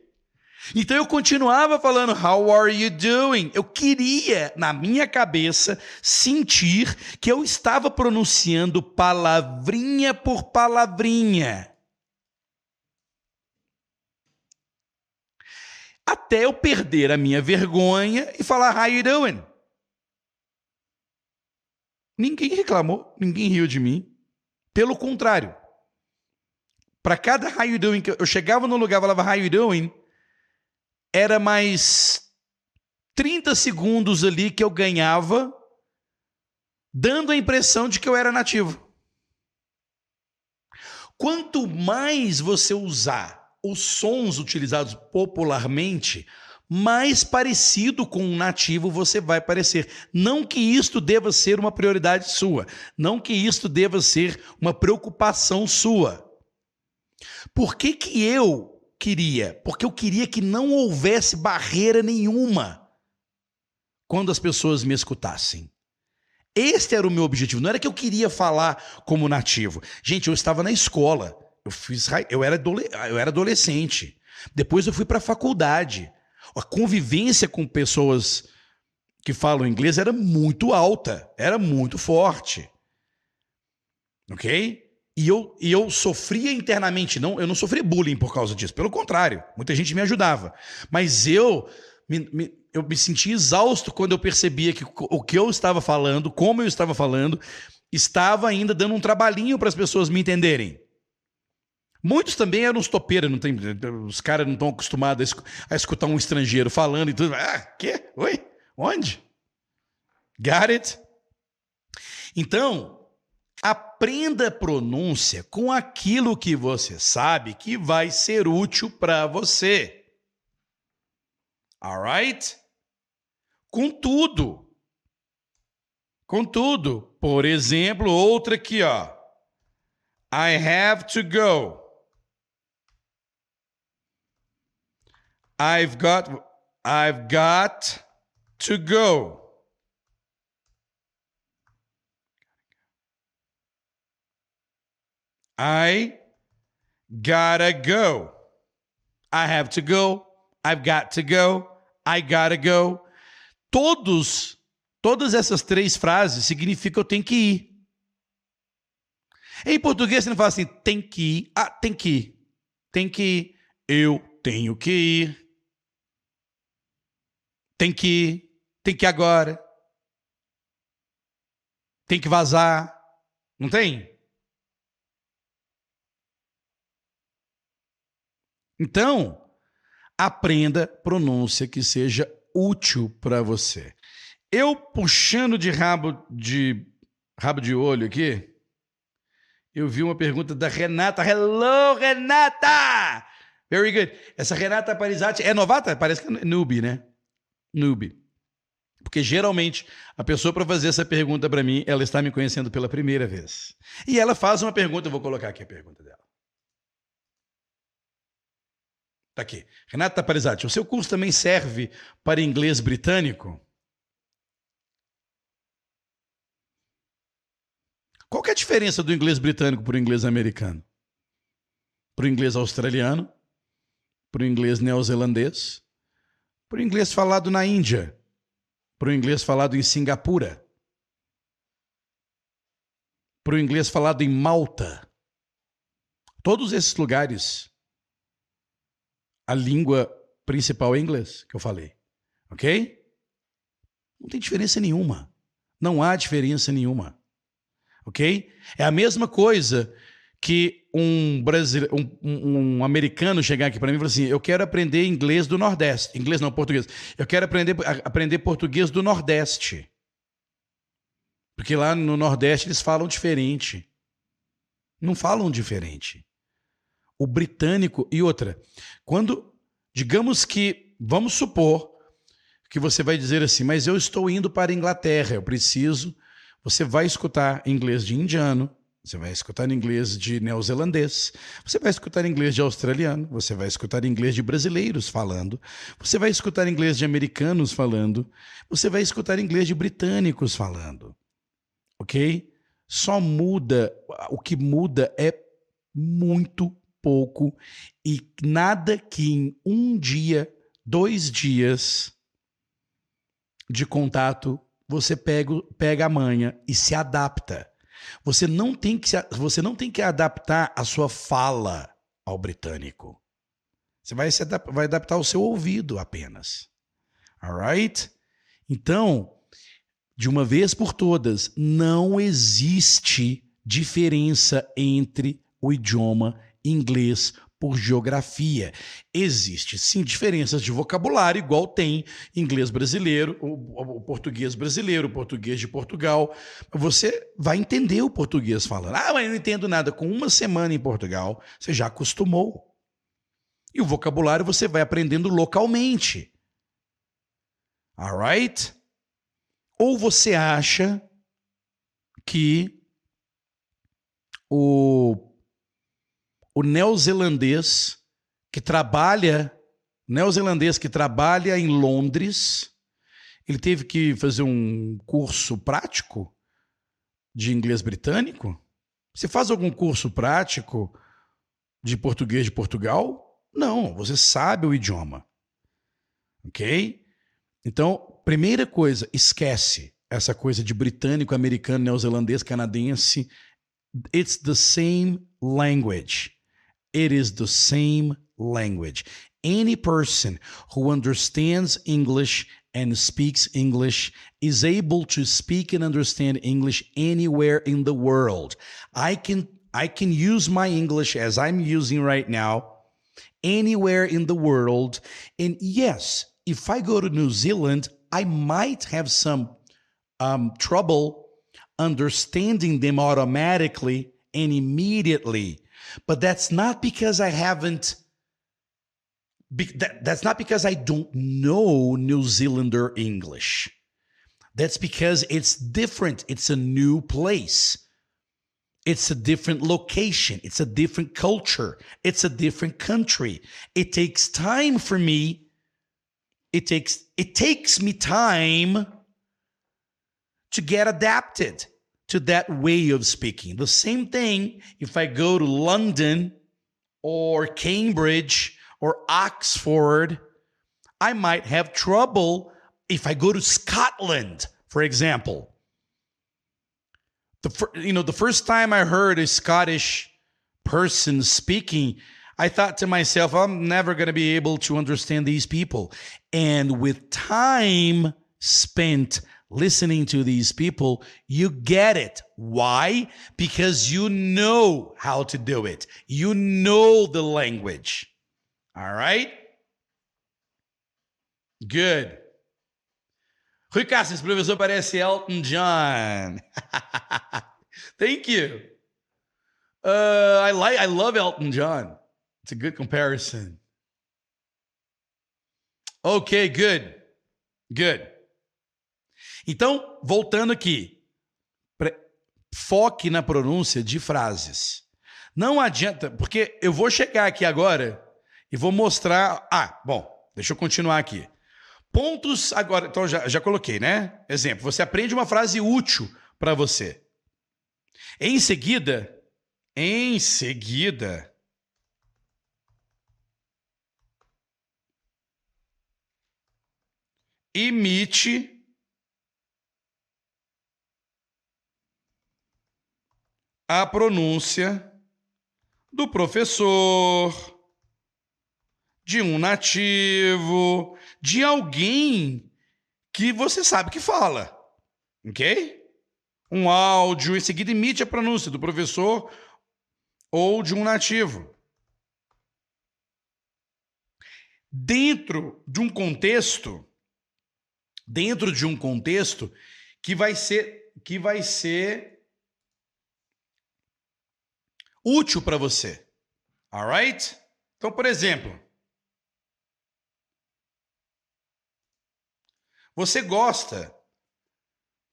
Então eu continuava falando How are you doing? Eu queria na minha cabeça sentir que eu estava pronunciando palavrinha por palavrinha. até eu perder a minha vergonha e falar how you doing? Ninguém reclamou, ninguém riu de mim. Pelo contrário, para cada how you doing que eu chegava no lugar falava how you doing, era mais 30 segundos ali que eu ganhava, dando a impressão de que eu era nativo. Quanto mais você usar os sons utilizados popularmente, mais parecido com um nativo você vai parecer. Não que isto deva ser uma prioridade sua, não que isto deva ser uma preocupação sua. Por que, que eu queria? Porque eu queria que não houvesse barreira nenhuma quando as pessoas me escutassem. Este era o meu objetivo. Não era que eu queria falar como nativo. Gente, eu estava na escola. Eu fiz, eu era, eu era adolescente. Depois eu fui para a faculdade. A convivência com pessoas que falam inglês era muito alta, era muito forte. Ok? E eu, e eu sofria internamente, não, eu não sofria bullying por causa disso, pelo contrário, muita gente me ajudava. Mas eu me, me, eu me sentia exausto quando eu percebia que o que eu estava falando, como eu estava falando, estava ainda dando um trabalhinho para as pessoas me entenderem. Muitos também eram uns topeiros, não tem, os caras não estão acostumados a escutar um estrangeiro falando e tudo. Ah, quê? Oi? Onde? Got it? Então, aprenda pronúncia com aquilo que você sabe que vai ser útil para você. Alright? Com tudo. Com tudo. Por exemplo, outra aqui, ó. I have to go. I've got I've got to go. I gotta go. I have to go. I've got to go. I gotta go. Todos, todas essas três frases significam eu tenho que ir. Em português você não fala assim, tem que ir. Ah, tem que ir. Tem que ir. Eu tenho que ir. Tem que ir, tem que ir agora. Tem que vazar. Não tem? Então, aprenda pronúncia que seja útil para você. Eu puxando de rabo de rabo de olho aqui, eu vi uma pergunta da Renata. Hello, Renata! Very good. Essa Renata Parizati é novata? Parece que é noob, né? noob. Porque geralmente a pessoa para fazer essa pergunta para mim, ela está me conhecendo pela primeira vez. E ela faz uma pergunta, eu vou colocar aqui a pergunta dela. Tá aqui. Renata Parizati, o seu curso também serve para inglês britânico? Qual é a diferença do inglês britânico para o inglês americano? Para o inglês australiano? Para o inglês neozelandês? para o inglês falado na Índia, para o inglês falado em Singapura, para o inglês falado em Malta. Todos esses lugares, a língua principal é inglês, que eu falei. Ok? Não tem diferença nenhuma. Não há diferença nenhuma. Ok? É a mesma coisa que um, brasileiro, um, um, americano chegar aqui para mim e falar assim: eu quero aprender inglês do Nordeste. Inglês não, português. Eu quero aprender, aprender português do Nordeste. Porque lá no Nordeste eles falam diferente. Não falam diferente. O britânico. E outra, quando. Digamos que. Vamos supor que você vai dizer assim, mas eu estou indo para a Inglaterra, eu preciso. Você vai escutar inglês de indiano, você vai escutar inglês de neozelandês, você vai escutar inglês de australiano, você vai escutar inglês de brasileiros falando, você vai escutar inglês de americanos falando, você vai escutar inglês de britânicos falando. Ok? Só muda, o que muda é muito pouco e nada que em um dia, dois dias de contato você pega, pega a manha e se adapta. Você não tem que, você não tem que adaptar a sua fala ao britânico. Você vai, se adap vai adaptar o seu ouvido apenas. Alright? Então, de uma vez por todas, não existe diferença entre o idioma inglês por geografia. Existe sim diferenças de vocabulário, igual tem inglês brasileiro, o, português brasileiro, o português de Portugal. Você vai entender o português falando. Ah, mas eu não entendo nada. Com uma semana em Portugal, você já acostumou. E o vocabulário você vai aprendendo localmente. Alright? Ou você acha que o, o neozelandês que trabalha, neozelandês que trabalha em Londres, ele teve que fazer um curso prático de inglês britânico? Você faz algum curso prático de português de Portugal? Não, você sabe o idioma. Ok? Então, primeira coisa, esquece essa coisa de britânico, americano, neozelandês, canadense. It's the same language. It is the same language. Any person who understands English and speaks English is able to speak and understand English anywhere in the world. I can I can use my English as I'm using right now anywhere in the world. And yes, if I go to New Zealand, I might have some um, trouble understanding them automatically and immediately. But that's not because I haven't. that, that's not because I don't know New Zealander English. That's because it's different. It's a new place. It's a different location. It's a different culture. It's a different country. It takes time for me. It takes it takes me time to get adapted to that way of speaking. The same thing if I go to London or Cambridge or Oxford, I might have trouble if I go to Scotland, for example. The fir- you know the first time I heard a Scottish person speaking, I thought to myself, I'm never going to be able to understand these people. And with time spent listening to these people, you get it. Why? Because you know how to do it. You know the language. All right? Good. Rui Cassius, professor, parece Elton John. Thank you. Uh, I like, I love Elton John. It's a good comparison. Okay, good. Good. Então, voltando aqui, foque na pronúncia de frases. Não adianta, porque eu vou chegar aqui agora e vou mostrar. Ah, bom, deixa eu continuar aqui. Pontos agora, então já, já coloquei, né? Exemplo, você aprende uma frase útil para você. Em seguida, em seguida, imite a pronúncia do professor, de um nativo, de alguém que você sabe que fala. Ok? Um áudio, em seguida imite a pronúncia do professor ou de um nativo. Dentro de um contexto, dentro de um contexto que vai ser que vai ser útil para você. Alright? Então, por exemplo, você gosta,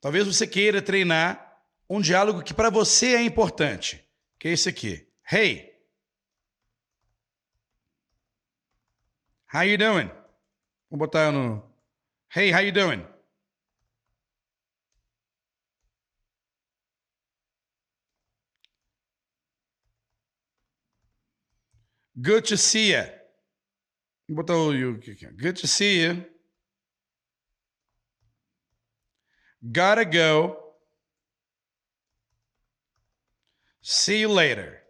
talvez você queira treinar um diálogo que para você é importante, que é esse aqui. Hey, how you doing? Vou botar no Hey, how you doing? Good to see you. Vou botar o you aqui. Good to see you. Gotta go. See you later.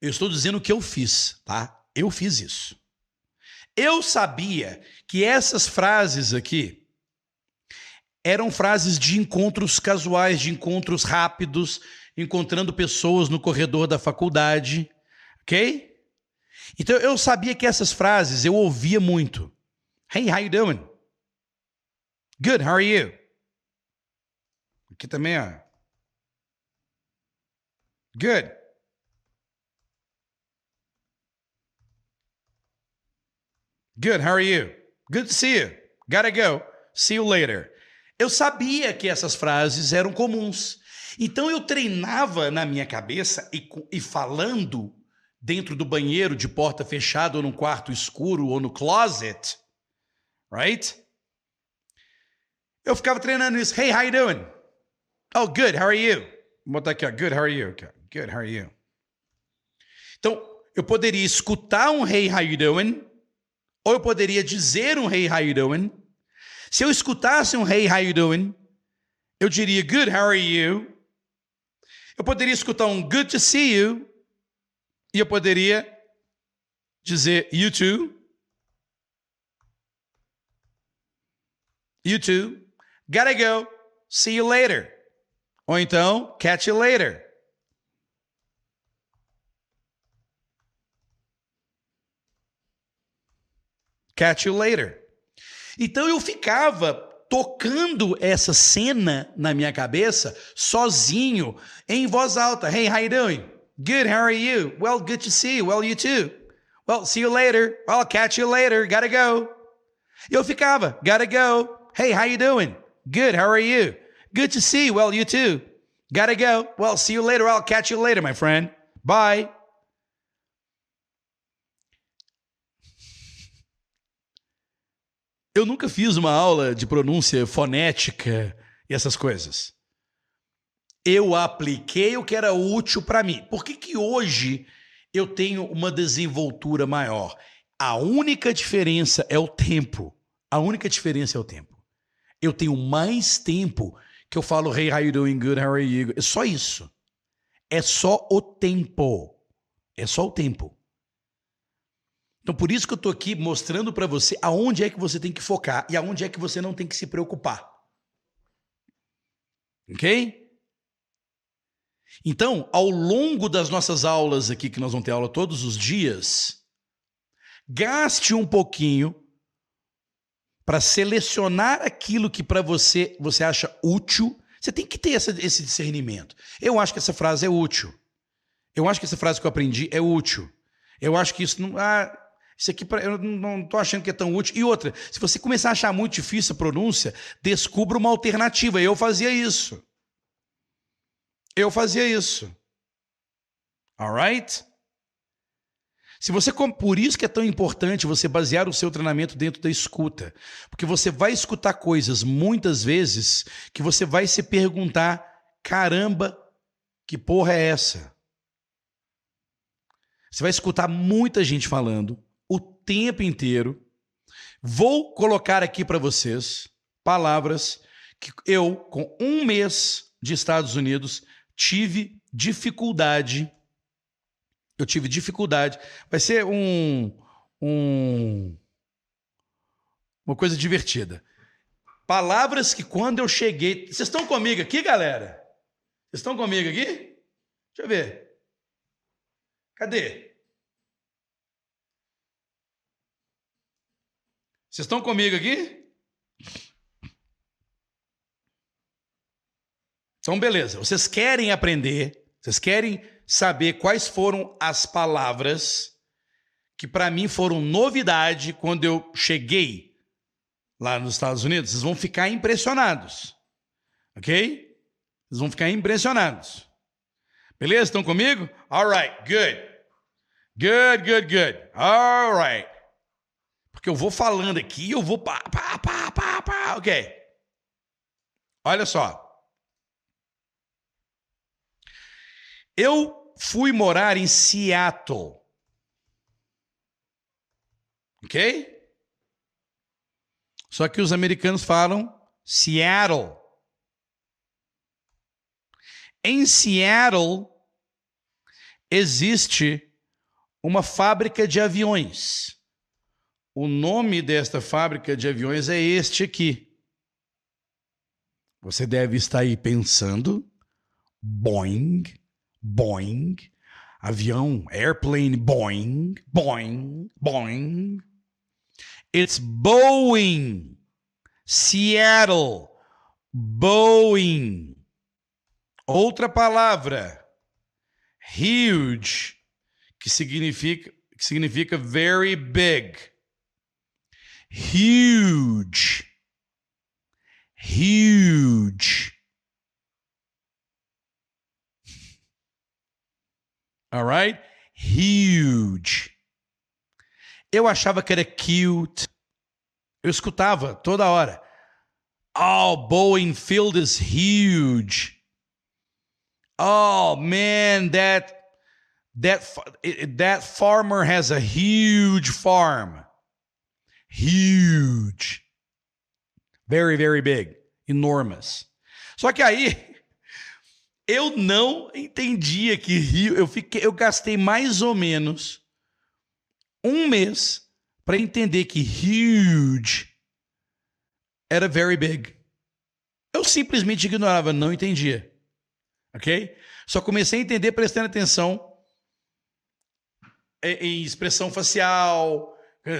Eu estou dizendo o que eu fiz, tá? Eu fiz isso. Eu sabia que essas frases aqui eram frases de encontros casuais, de encontros rápidos, encontrando pessoas no corredor da faculdade, ok? Então eu sabia que essas frases eu ouvia muito. Hey, how you doing? Good, how are you? Aqui também, ó. Good. Good, how are you? Good to see you. Gotta go. See you later. Eu sabia que essas frases eram comuns. Então eu treinava na minha cabeça e, e falando dentro do banheiro de porta fechada ou num quarto escuro ou no closet, right? Eu ficava treinando isso. Hey, how you doing? Oh, good. How are you? Vou botar aqui, ó. Good. How are you? Good. How are you? Então, eu poderia escutar um Hey, how you doing? Ou eu poderia dizer um Hey, how you doing? Se eu escutasse um Hey, how you doing? Eu diria Good. How are you? Eu poderia escutar um Good to see you. E eu poderia dizer You too. You too. Gotta go. See you later. Ou então, catch you later. Catch you later. Então eu ficava tocando essa cena na minha cabeça, sozinho, em voz alta. Hey, how you doing? Good, how are you? Well, good to see you. Well, you too. Well, see you later. I'll catch you later. Gotta go. Eu ficava, gotta go. Hey, how you doing? Good, how are you? Good to see you. Well, you too. Gotta go. Well, see you later. I'll catch you later, my friend. Bye. Eu nunca fiz uma aula de pronúncia fonética e essas coisas. Eu apliquei o que era útil para mim. Por que, que hoje eu tenho uma desenvoltura maior? A única diferença é o tempo. A única diferença é o tempo. Eu tenho mais tempo que eu falo Hey, how you doing? Good, how are you? É só isso. É só o tempo. É só o tempo. Então por isso que eu estou aqui mostrando para você aonde é que você tem que focar e aonde é que você não tem que se preocupar. Ok? Então, ao longo das nossas aulas aqui, que nós vamos ter aula todos os dias, gaste um pouquinho para selecionar aquilo que para você você acha útil. Você tem que ter essa, esse discernimento. Eu acho que essa frase é útil. Eu acho que essa frase que eu aprendi é útil. Eu acho que isso não. Ah, isso aqui eu não estou achando que é tão útil. E outra, se você começar a achar muito difícil a pronúncia, descubra uma alternativa. Eu fazia isso. Eu fazia isso. Alright? Se você por isso que é tão importante você basear o seu treinamento dentro da escuta, porque você vai escutar coisas muitas vezes que você vai se perguntar: caramba, que porra é essa? Você vai escutar muita gente falando o tempo inteiro. Vou colocar aqui para vocês palavras que eu, com um mês de Estados Unidos, tive dificuldade eu tive dificuldade. Vai ser um, um uma coisa divertida. Palavras que quando eu cheguei. Vocês estão comigo aqui, galera? Vocês estão comigo aqui? Deixa eu ver. Cadê? Vocês estão comigo aqui? Então, beleza. Vocês querem aprender, vocês querem saber quais foram as palavras que para mim foram novidade quando eu cheguei lá nos Estados Unidos. Vocês vão ficar impressionados. Ok? Vocês vão ficar impressionados. Beleza? Estão comigo? All right, good. Good, good, good. All right. Porque eu vou falando aqui, eu vou pá, pá, pá, pá, pá. Ok. Olha só. Eu fui morar em Seattle. Ok? Só que os americanos falam Seattle. Em Seattle existe uma fábrica de aviões. O nome desta fábrica de aviões é este aqui. Você deve estar aí pensando: Boeing Boeing, avião, airplane, Boeing, Boeing, Boeing. It's Boeing, Seattle, Boeing. Outra palavra, huge, que significa, que significa very big. huge, huge. All right? Huge. Eu achava que era cute. Eu escutava toda hora. Oh, Boeing Field is huge. Oh man, that that that farmer has a huge farm. Huge. Very, very big. Enormous. Só que aí eu não entendia que Rio, eu fiquei, eu gastei mais ou menos um mês para entender que huge era very big. Eu simplesmente ignorava, não entendia. Ok? Só comecei a entender prestando atenção em, expressão facial.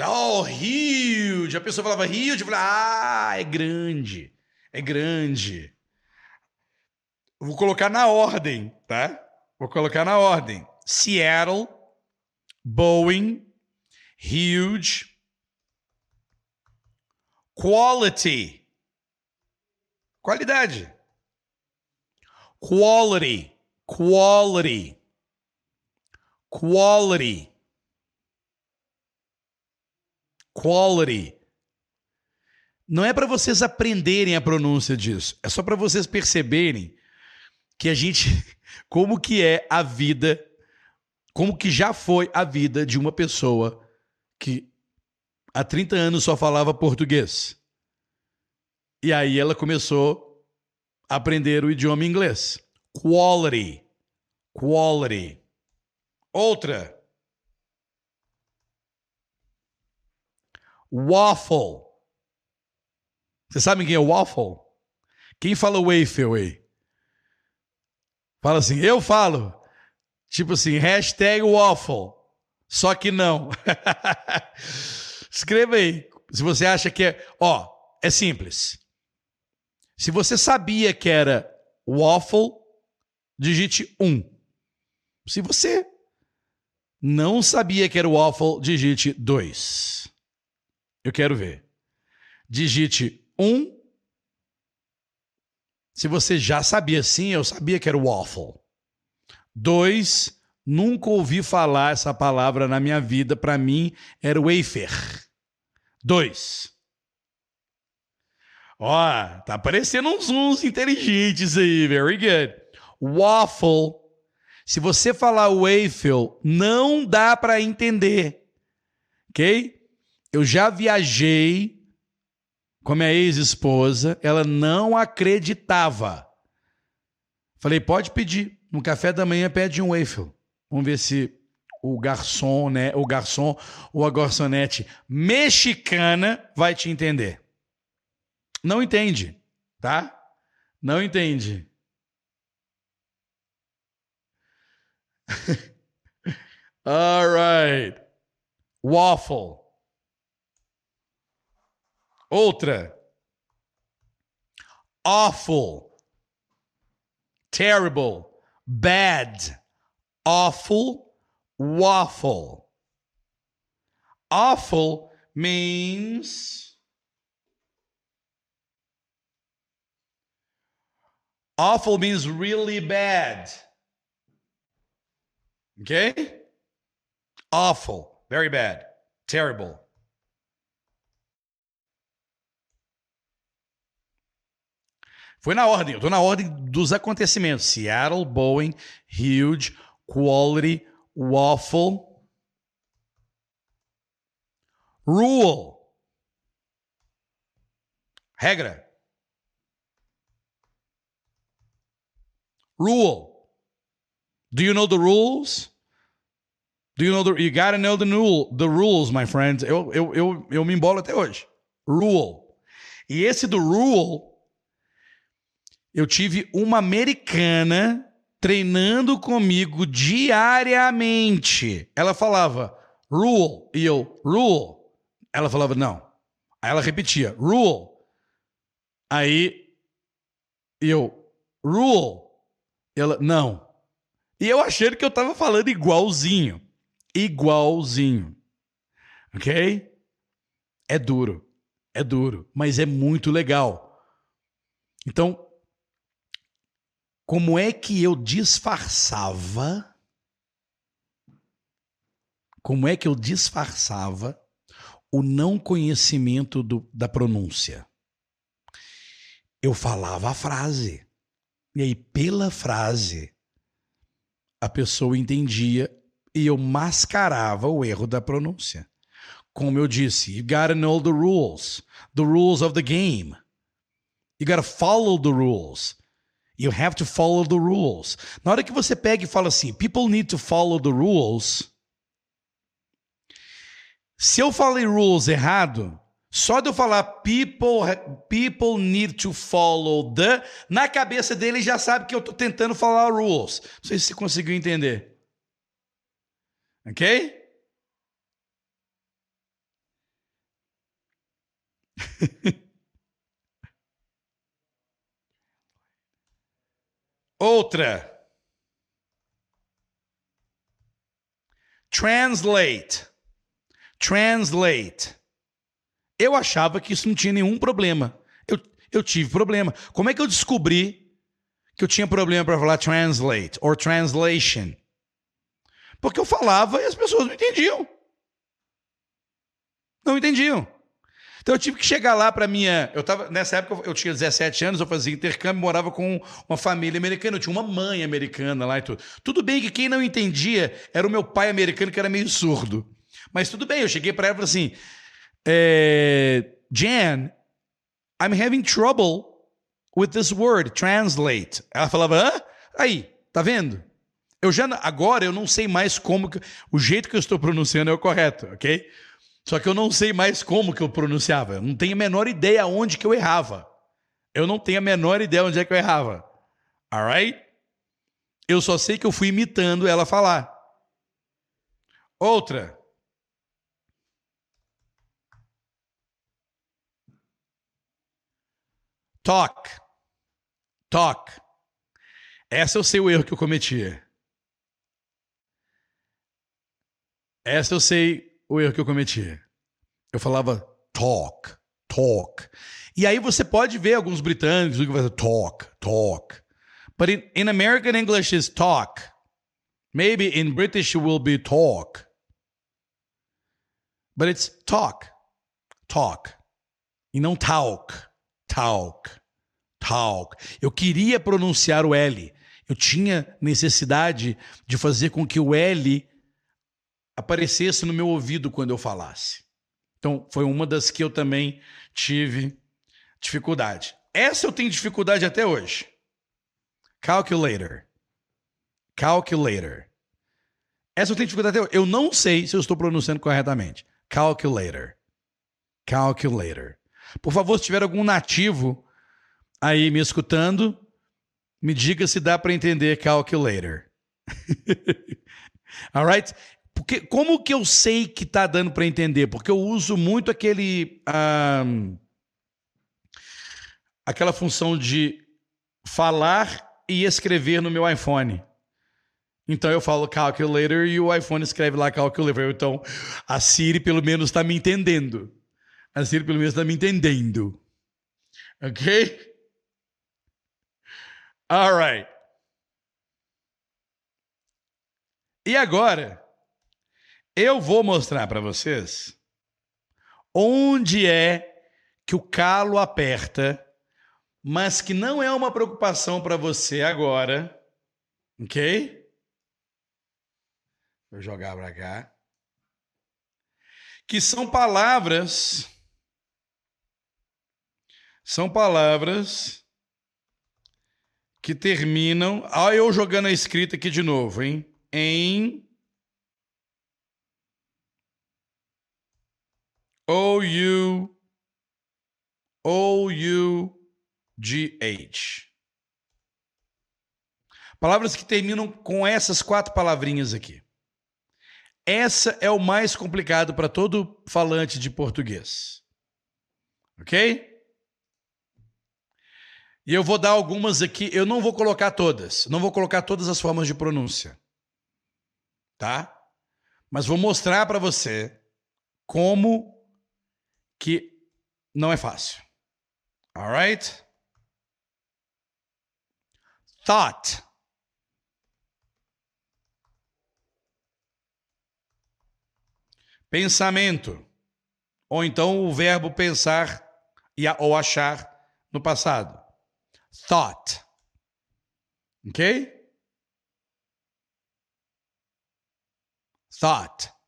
Oh, huge! A pessoa falava huge, eu falava, ah, é grande. É grande. Vou colocar na ordem, tá? Vou colocar na ordem. Seattle, Boeing, huge, quality, qualidade, quality, quality, quality, quality. Não é para vocês aprenderem a pronúncia disso, é só para vocês perceberem que a gente, como que é a vida, como que já foi a vida de uma pessoa que há 30 anos só falava português. E aí ela começou a aprender o idioma inglês. Quality. Quality. Outra. Waffle. Vocês sabem quem é waffle? Quem fala waffle aí? Fala assim, eu falo. Tipo assim, hashtag waffle. Só que não. Escreva aí. Se você acha que é. Ó, é simples. Se você sabia que era waffle, digite 1. Um. Se você não sabia que era waffle, digite 2. Eu quero ver. Digite 1. Se você já sabia sim, eu sabia que era waffle. Dois, nunca ouvi falar essa palavra na minha vida. Para mim, era wafer. Dois. Ó, tá aparecendo uns uns inteligentes aí. Very good. Waffle. Se você falar waffle, não dá para entender. Ok? Eu já viajei com a minha ex-esposa, ela não acreditava. Falei, pode pedir. No café da manhã pede um waffle. Vamos ver se o garçom, né, o garçom ou a garçonete mexicana vai te entender. Não entende, tá? Não entende. All right. Waffle. Outra. Awful. Terrible. Bad. Awful. Waffle. Awful means. Awful means really bad. Okay? Awful. Very bad. Terrible. Foi na ordem, eu tô na ordem dos acontecimentos. Seattle, Boeing, Huge, Quality, Waffle. Rule. Regra. Rule. Do you know the rules? Do you know the you gotta know the rule, the rules, my friends. Eu, eu, eu, eu me embolo até hoje. Rule. E esse do rule eu tive uma americana treinando comigo diariamente. Ela falava rule e eu rule. Ela falava não. Aí ela repetia rule. Aí eu rule. Ela não. E eu achando que eu tava falando igualzinho. Igualzinho. OK? É duro. É duro, mas é muito legal. Então, como é que eu disfarçava? Como é que eu disfarçava o não conhecimento do, da pronúncia? Eu falava a frase. E aí, pela frase, a pessoa entendia e eu mascarava o erro da pronúncia. Como eu disse, you gotta know the rules, the rules of the game. You gotta follow the rules. You have to follow the rules. Na hora que você pega e fala assim, people need to follow the rules. Se eu falei rules errado, só de eu falar people, people need to follow the, na cabeça dele já sabe que eu estou tentando falar rules. Não sei se você conseguiu entender. Ok? Outra. Translate. Translate. Eu achava que isso não tinha nenhum problema. Eu, eu tive problema. Como é que eu descobri que eu tinha problema para falar translate or translation? Porque eu falava e as pessoas não entendiam. Não entendiam. Então eu tive que chegar lá para minha. Eu tava, nessa época eu tinha 17 anos, eu fazia intercâmbio, morava com uma família americana, eu tinha uma mãe americana lá e tudo. Tudo bem que quem não entendia era o meu pai americano, que era meio surdo. Mas tudo bem, eu cheguei para ela e falei assim: é, Jan, I'm having trouble with this word, translate. Ela falava, hã? Aí, tá vendo? Eu já agora eu não sei mais como que, o jeito que eu estou pronunciando é o correto, ok? Só que eu não sei mais como que eu pronunciava. Eu não tenho a menor ideia onde que eu errava. Eu não tenho a menor ideia onde é que eu errava. Alright? Eu só sei que eu fui imitando ela falar. Outra. Talk. Talk. Essa eu sei o erro que eu cometia. Essa eu sei o erro que eu cometia. Eu falava talk, talk. E aí você pode ver alguns britânicos que fazem talk, talk. But in, in American English is talk. Maybe in British it will be talk. But it's talk, talk. E não talk, talk talk. Eu queria pronunciar o L. Eu tinha necessidade de fazer com que o L aparecesse no meu ouvido quando eu falasse. Então, foi uma das que eu também tive dificuldade. Essa eu tenho dificuldade até hoje. Calculator. Calculator. Essa eu tenho dificuldade até hoje. Eu não sei se eu estou pronunciando corretamente. Calculator. Calculator. Por favor, se tiver algum nativo aí me escutando, me diga se dá para entender calculator. Alright? Porque como que eu sei que tá dando para entender? Porque eu uso muito aquele um, aquela função de falar e escrever no meu iPhone. Então eu falo calculator e o iPhone escreve lá calculator. Então a Siri pelo menos está me entendendo. A Siri pelo menos está me entendendo. Ok? All right. E agora, eu vou mostrar para vocês onde é que o calo aperta, mas que não é uma preocupação para você agora, ok? Vou jogar para cá. Que são palavras. São palavras que terminam. Olha eu jogando a escrita aqui de novo, hein? Em. O-U. O-U-G-H. Palavras que terminam com essas quatro palavrinhas aqui. Essa é o mais complicado para todo falante de português. Ok? E eu vou dar algumas aqui, eu não vou colocar todas, não vou colocar todas as formas de pronúncia. Tá? Mas vou mostrar para você como que não é fácil. Alright? Thought. Pensamento. Ou então o verbo pensar ou achar no passado. Thought. Ok? Thought.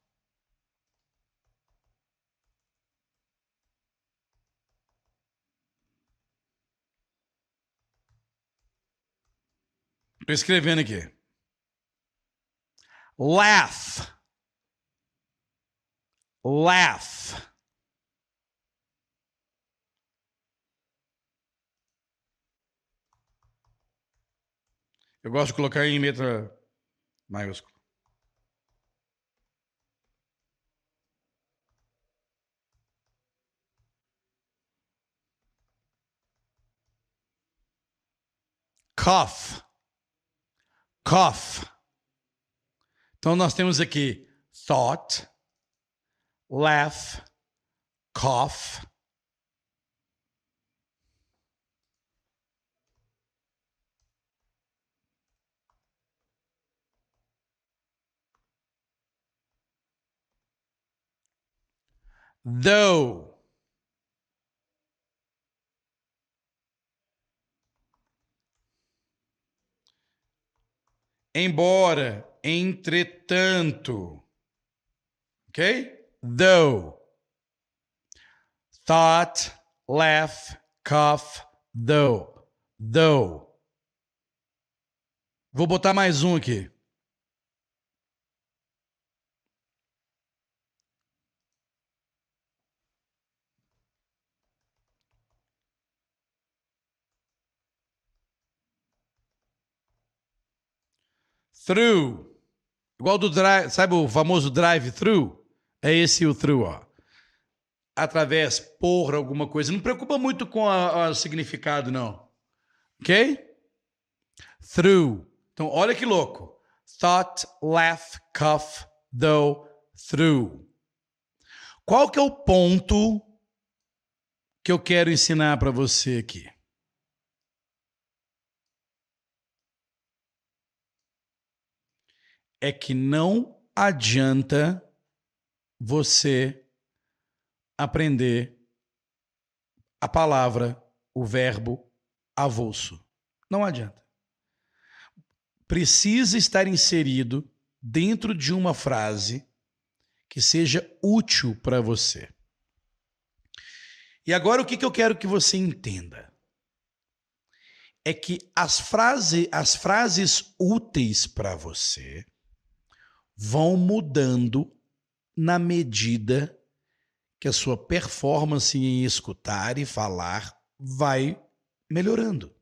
Estou escrevendo aqui. Laugh. Laugh. Eu gosto de colocar em letra maiúscula. Cough. Cough. Então nós temos aqui thought, laugh, cough. Though. Embora, entretanto. Ok? Though. Thought, laugh, cough, though. Though. Vou botar mais um aqui. Through. Igual do drive, sabe o famoso drive-through? É esse o through, ó. Através, por alguma coisa. Não preocupa muito com o significado, não. Ok? Through. Então, olha que louco. Thought, laugh, cough, though, through. Qual que é o ponto que eu quero ensinar para você aqui? É que não adianta você aprender a palavra, o verbo avulso. Não adianta. Precisa estar inserido dentro de uma frase que seja útil para você. E agora o que, que eu quero que você entenda? É que as, frase, as frases úteis para você vão mudando na medida que a sua performance em escutar e falar vai melhorando.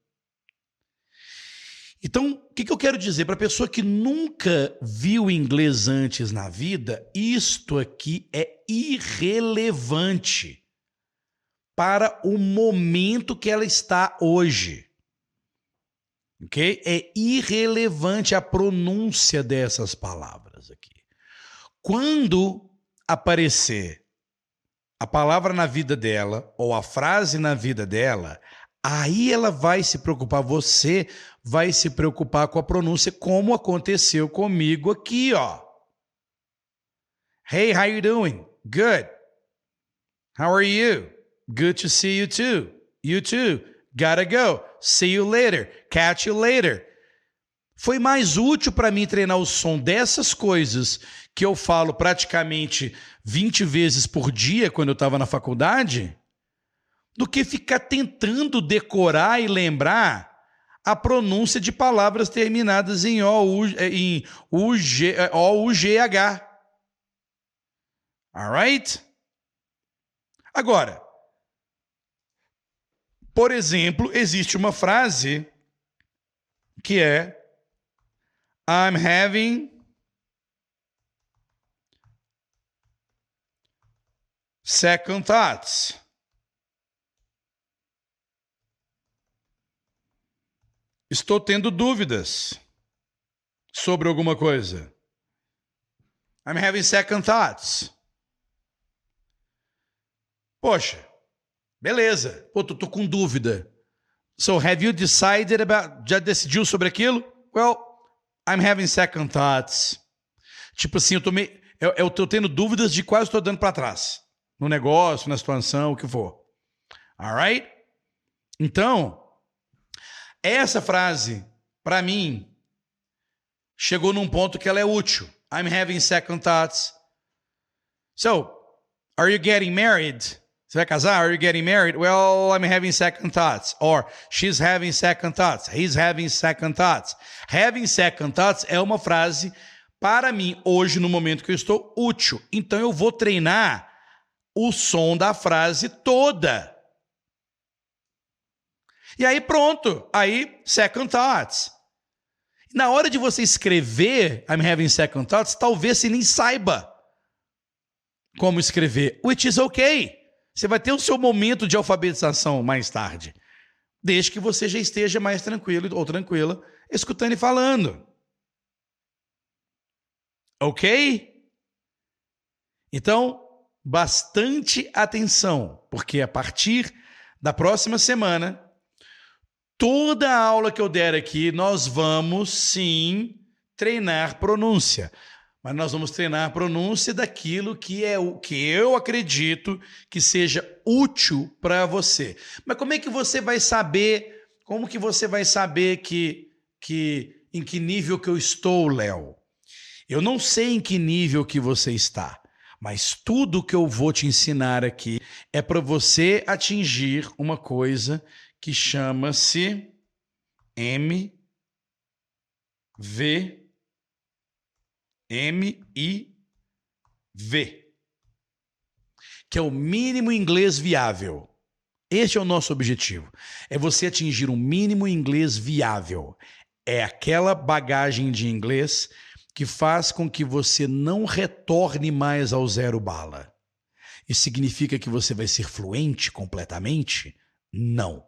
Então, o que, que eu quero dizer para a pessoa que nunca viu inglês antes na vida? Isto aqui é irrelevante para o momento que ela está hoje. Ok? É irrelevante a pronúncia dessas palavras aqui. Quando aparecer a palavra na vida dela ou a frase na vida dela, aí ela vai se preocupar, você vai se preocupar com a pronúncia, como aconteceu comigo aqui, ó. Hey, how you doing? Good. How are you? Good to see you too. You too. Gotta go. See you later. Catch you later. Foi mais útil para mim treinar o som dessas coisas que eu falo praticamente 20 vezes por dia quando eu estava na faculdade, do que ficar tentando decorar e lembrar a pronúncia de palavras terminadas em O, em UG, O, U, G, H. Alright? Agora, por exemplo, existe uma frase que é I'm having second thoughts. Estou tendo dúvidas sobre alguma coisa. I'm having second thoughts. Poxa, beleza. Pô, tô, tô com dúvida. So, have you decided about. Já decidiu sobre aquilo? Well, I'm having second thoughts. Tipo assim, eu tô meio. Eu, eu tô tendo dúvidas de quase estou dando para trás. No negócio, na situação, o que for. Alright? Então, essa frase, para mim, chegou num ponto que ela é útil. I'm having second thoughts. So, are you getting married? Você vai casar? Are you getting married? Well, I'm having second thoughts. Or she's having second thoughts. He's having second thoughts. Having second thoughts é uma frase para mim hoje no momento que eu estou útil. Então eu vou treinar o som da frase toda. E aí pronto, aí second thoughts. Na hora de você escrever I'm having second thoughts, talvez você nem saiba como escrever, which is okay. Você vai ter o seu momento de alfabetização mais tarde, desde que você já esteja mais tranquilo ou tranquila escutando e falando. Ok? Então, bastante atenção, porque a partir da próxima semana Toda aula que eu der aqui, nós vamos sim treinar pronúncia. Mas nós vamos treinar pronúncia daquilo que é o que eu acredito que seja útil para você. Mas como é que você vai saber? Como que você vai saber que que em que nível que eu estou, Léo? Eu não sei em que nível que você está, mas tudo que eu vou te ensinar aqui é para você atingir uma coisa que chama-se M V M I V, que é o mínimo inglês viável. Este é o nosso objetivo. É você atingir um mínimo inglês viável. É aquela bagagem de inglês que faz com que você não retorne mais ao zero bala. Isso significa que você vai ser fluente completamente? Não.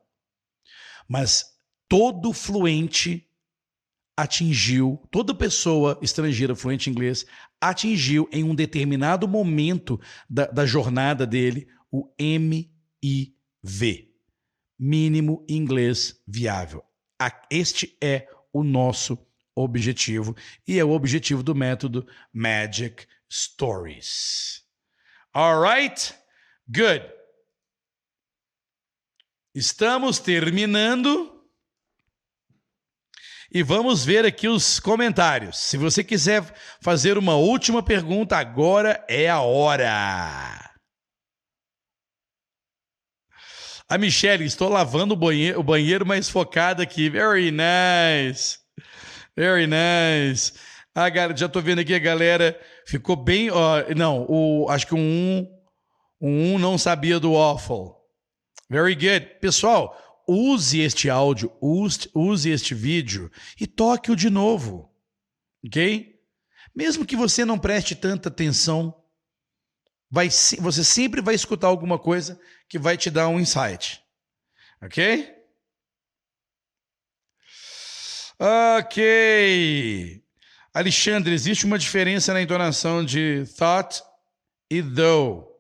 Mas todo fluente atingiu, toda pessoa estrangeira fluente em inglês atingiu em um determinado momento da, da jornada dele o MIV mínimo inglês viável. Este é o nosso objetivo e é o objetivo do método Magic Stories. All right? Good. Estamos terminando. E vamos ver aqui os comentários. Se você quiser fazer uma última pergunta, agora é a hora. A Michelle, estou lavando o banheiro, o banheiro mais focado aqui. Very nice. Very nice. Ah, já estou vendo aqui a galera ficou bem. Ó, não, o, acho que um, um não sabia do waffle. Very good. Pessoal, use este áudio, use, use este vídeo e toque-o de novo. Ok? Mesmo que você não preste tanta atenção, vai, você sempre vai escutar alguma coisa que vai te dar um insight. Ok? Ok. Alexandre, existe uma diferença na entonação de thought e though.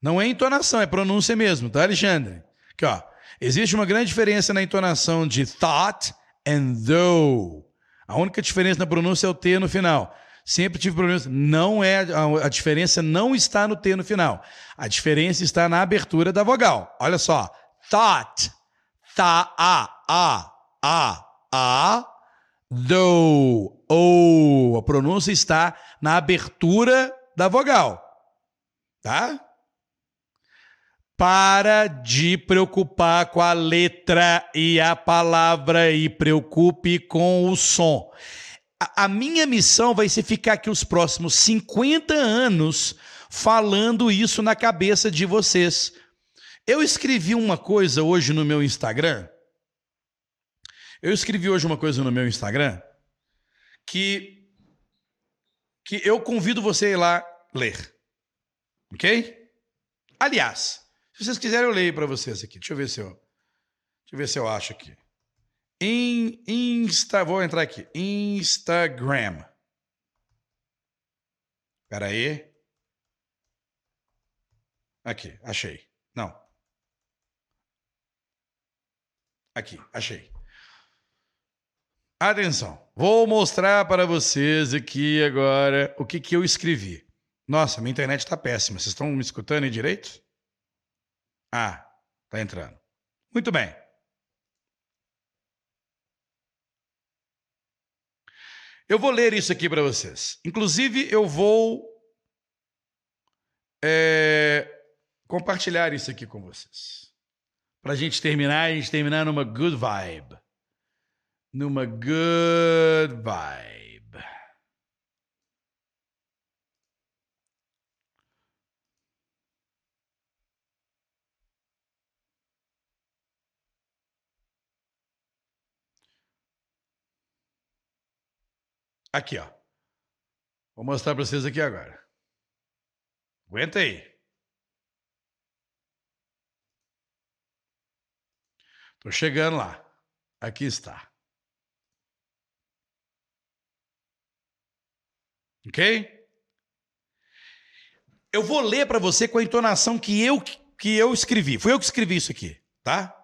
Não é entonação, é pronúncia mesmo, tá, Alexandre? Aqui, ó. Existe uma grande diferença na entonação de thought and though. A única diferença na pronúncia é o T no final. Sempre tive problemas. Não é a, diferença não está no T no final. A diferença está na abertura da vogal. Olha só. Thought. Tá, a, a, a, a, though, ou. A pronúncia está na abertura da vogal. Tá? Para de preocupar com a letra e a palavra e preocupe com o som. A, a minha missão vai ser ficar aqui os próximos 50 anos falando isso na cabeça de vocês. Eu escrevi uma coisa hoje no meu Instagram. Eu escrevi hoje uma coisa no meu Instagram que que eu convido você a ir lá ler. OK? Aliás, se vocês quiserem, eu leio para vocês aqui. Deixa eu ver se eu, deixa eu ver se eu acho aqui. In, Insta, vou entrar aqui. Instagram. Espera aí. Aqui, achei. Não. Aqui, achei. Atenção, vou mostrar para vocês aqui agora o que, que eu escrevi. Nossa, minha internet está péssima. Vocês estão me escutando aí direito? Ah, tá entrando. Muito bem. Eu vou ler isso aqui para vocês. Inclusive, eu vou é, compartilhar isso aqui com vocês. Para a gente terminar, a gente terminar numa good vibe numa good vibe. Aqui, ó. Vou mostrar para vocês aqui agora. Aguenta aí. Tô chegando lá. Aqui está. Ok? Eu vou ler para você com a entonação que eu, que eu escrevi. Foi eu que escrevi isso aqui, tá?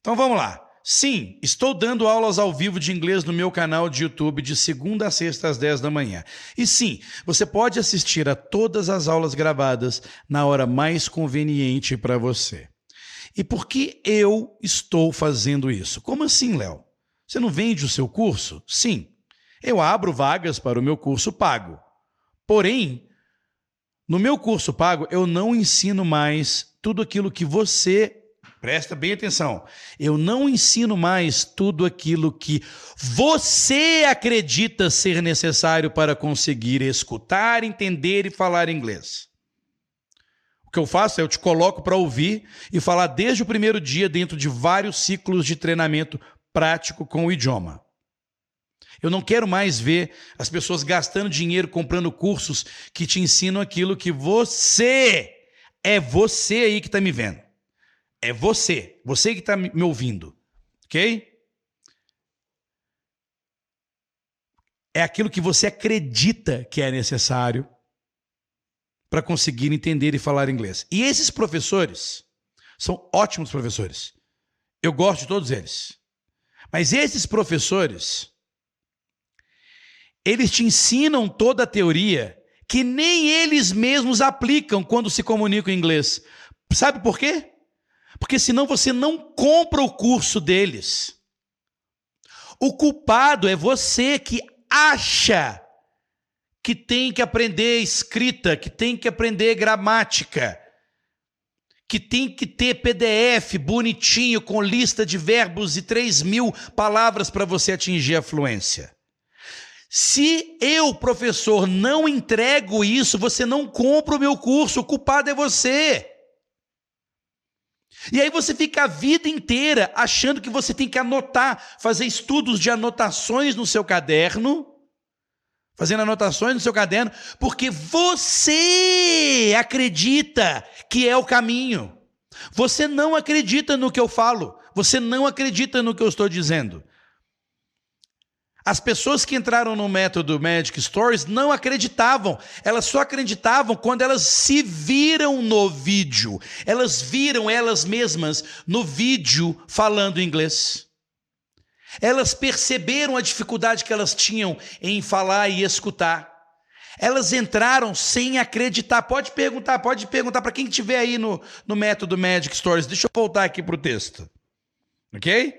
Então vamos lá. Sim, estou dando aulas ao vivo de inglês no meu canal de YouTube de segunda a sexta às 10 da manhã. E sim, você pode assistir a todas as aulas gravadas na hora mais conveniente para você. E por que eu estou fazendo isso? Como assim, Léo? Você não vende o seu curso? Sim eu abro vagas para o meu curso pago. Porém, no meu curso pago, eu não ensino mais tudo aquilo que você. Presta bem atenção. Eu não ensino mais tudo aquilo que você acredita ser necessário para conseguir escutar, entender e falar inglês. O que eu faço é eu te coloco para ouvir e falar desde o primeiro dia dentro de vários ciclos de treinamento prático com o idioma. Eu não quero mais ver as pessoas gastando dinheiro comprando cursos que te ensinam aquilo que você é você aí que está me vendo. É você, você que está me ouvindo, ok? É aquilo que você acredita que é necessário para conseguir entender e falar inglês. E esses professores são ótimos professores. Eu gosto de todos eles. Mas esses professores eles te ensinam toda a teoria que nem eles mesmos aplicam quando se comunicam em inglês. Sabe por quê? Porque senão você não compra o curso deles. O culpado é você que acha que tem que aprender escrita, que tem que aprender gramática, que tem que ter PDF bonitinho com lista de verbos e 3 mil palavras para você atingir a fluência. Se eu, professor, não entrego isso, você não compra o meu curso, o culpado é você. E aí você fica a vida inteira achando que você tem que anotar, fazer estudos de anotações no seu caderno, fazendo anotações no seu caderno, porque você acredita que é o caminho. Você não acredita no que eu falo, você não acredita no que eu estou dizendo. As pessoas que entraram no método Magic Stories não acreditavam. Elas só acreditavam quando elas se viram no vídeo. Elas viram elas mesmas no vídeo falando inglês. Elas perceberam a dificuldade que elas tinham em falar e escutar. Elas entraram sem acreditar. Pode perguntar, pode perguntar para quem estiver aí no, no método Magic Stories. Deixa eu voltar aqui para o texto. Ok?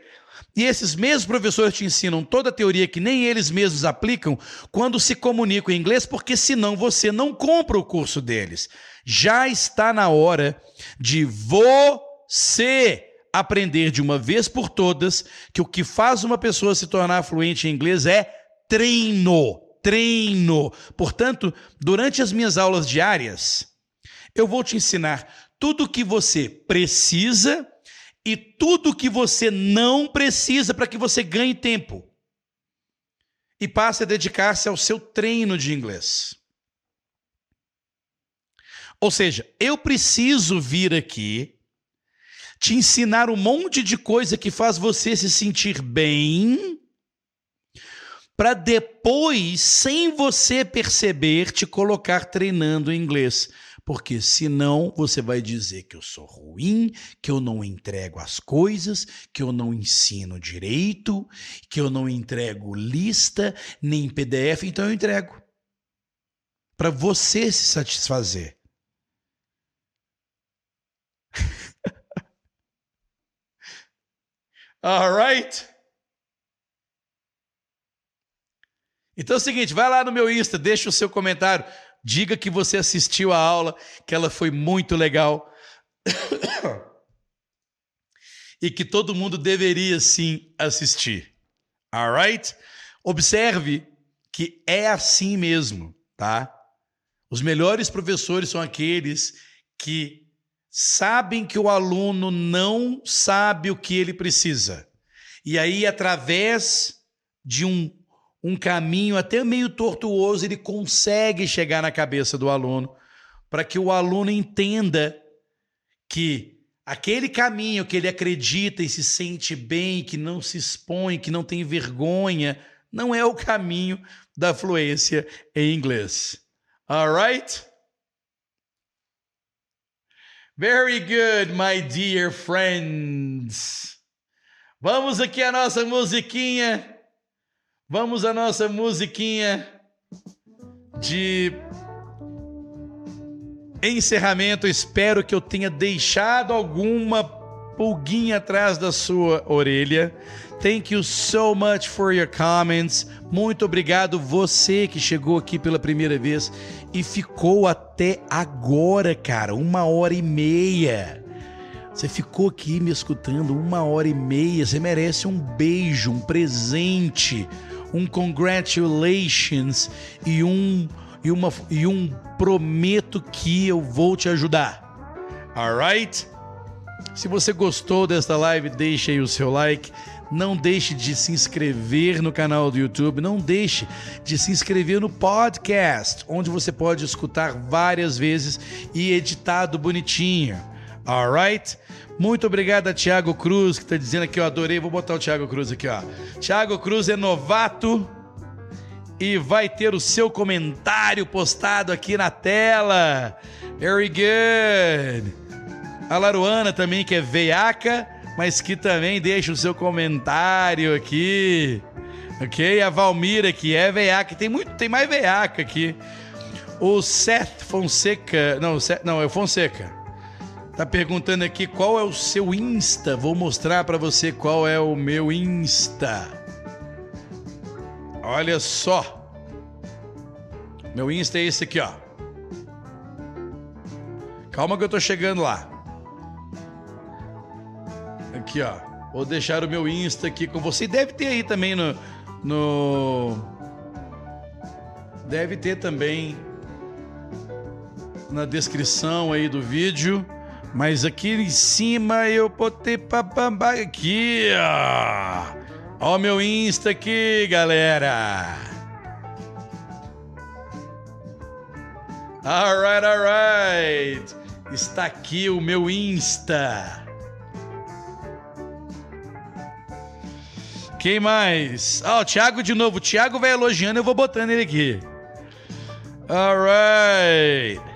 E esses mesmos professores te ensinam toda a teoria que nem eles mesmos aplicam quando se comunicam em inglês, porque senão você não compra o curso deles. Já está na hora de você aprender de uma vez por todas que o que faz uma pessoa se tornar fluente em inglês é treino. Treino. Portanto, durante as minhas aulas diárias, eu vou te ensinar tudo o que você precisa e tudo que você não precisa para que você ganhe tempo. E passe a dedicar-se ao seu treino de inglês. Ou seja, eu preciso vir aqui te ensinar um monte de coisa que faz você se sentir bem, para depois, sem você perceber, te colocar treinando inglês. Porque senão você vai dizer que eu sou ruim, que eu não entrego as coisas, que eu não ensino direito, que eu não entrego lista nem PDF, então eu entrego. Para você se satisfazer. Alright? Então é o seguinte, vai lá no meu Insta, deixa o seu comentário, diga que você assistiu a aula, que ela foi muito legal. e que todo mundo deveria sim assistir. Alright? Observe que é assim mesmo, tá? Os melhores professores são aqueles que sabem que o aluno não sabe o que ele precisa. E aí, através de um, um caminho até meio tortuoso, ele consegue chegar na cabeça do aluno, para que o aluno entenda que aquele caminho que ele acredita e se sente bem, que não se expõe, que não tem vergonha, não é o caminho da fluência em inglês. Alright? Very good, my dear friends. Vamos aqui a nossa musiquinha. Vamos a nossa musiquinha de encerramento. Espero que eu tenha deixado alguma pulguinha atrás da sua orelha. Thank you so much for your comments. Muito obrigado você que chegou aqui pela primeira vez e ficou até agora, cara, uma hora e meia. Você ficou aqui me escutando uma hora e meia. Você merece um beijo, um presente, um congratulations e um e uma e um prometo que eu vou te ajudar. Alright? Se você gostou desta live, deixe aí o seu like. Não deixe de se inscrever no canal do YouTube, não deixe de se inscrever no podcast, onde você pode escutar várias vezes e editado bonitinho. Alright? Muito obrigado a Thiago Cruz, que está dizendo aqui, eu adorei. Vou botar o Thiago Cruz aqui, ó. Thiago Cruz é novato e vai ter o seu comentário postado aqui na tela. Very good. A Laruana também, que é veiaca mas que também deixa o seu comentário aqui. Ok? A Valmira, que é veiaca, tem muito, tem mais veiaca aqui. O Seth Fonseca, não, Seth, não, é o Fonseca. Tá perguntando aqui qual é o seu Insta. Vou mostrar para você qual é o meu Insta. Olha só. Meu Insta é esse aqui, ó. Calma que eu tô chegando lá. Aqui, ó. Vou deixar o meu Insta aqui com você. Deve ter aí também no. no... Deve ter também na descrição aí do vídeo. Mas aqui em cima eu botei papambá aqui, ó. Ó meu Insta aqui, galera. Alright, alright. Está aqui o meu Insta. Quem mais? Ah, o Thiago de novo. O Thiago vai elogiando, eu vou botando ele aqui. Alright.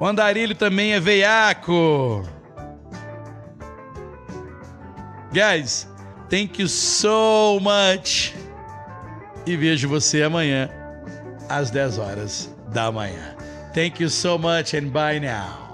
O Andarilho também é veiaco. Guys, thank you so much. E vejo você amanhã às 10 horas da manhã. Thank you so much and bye now.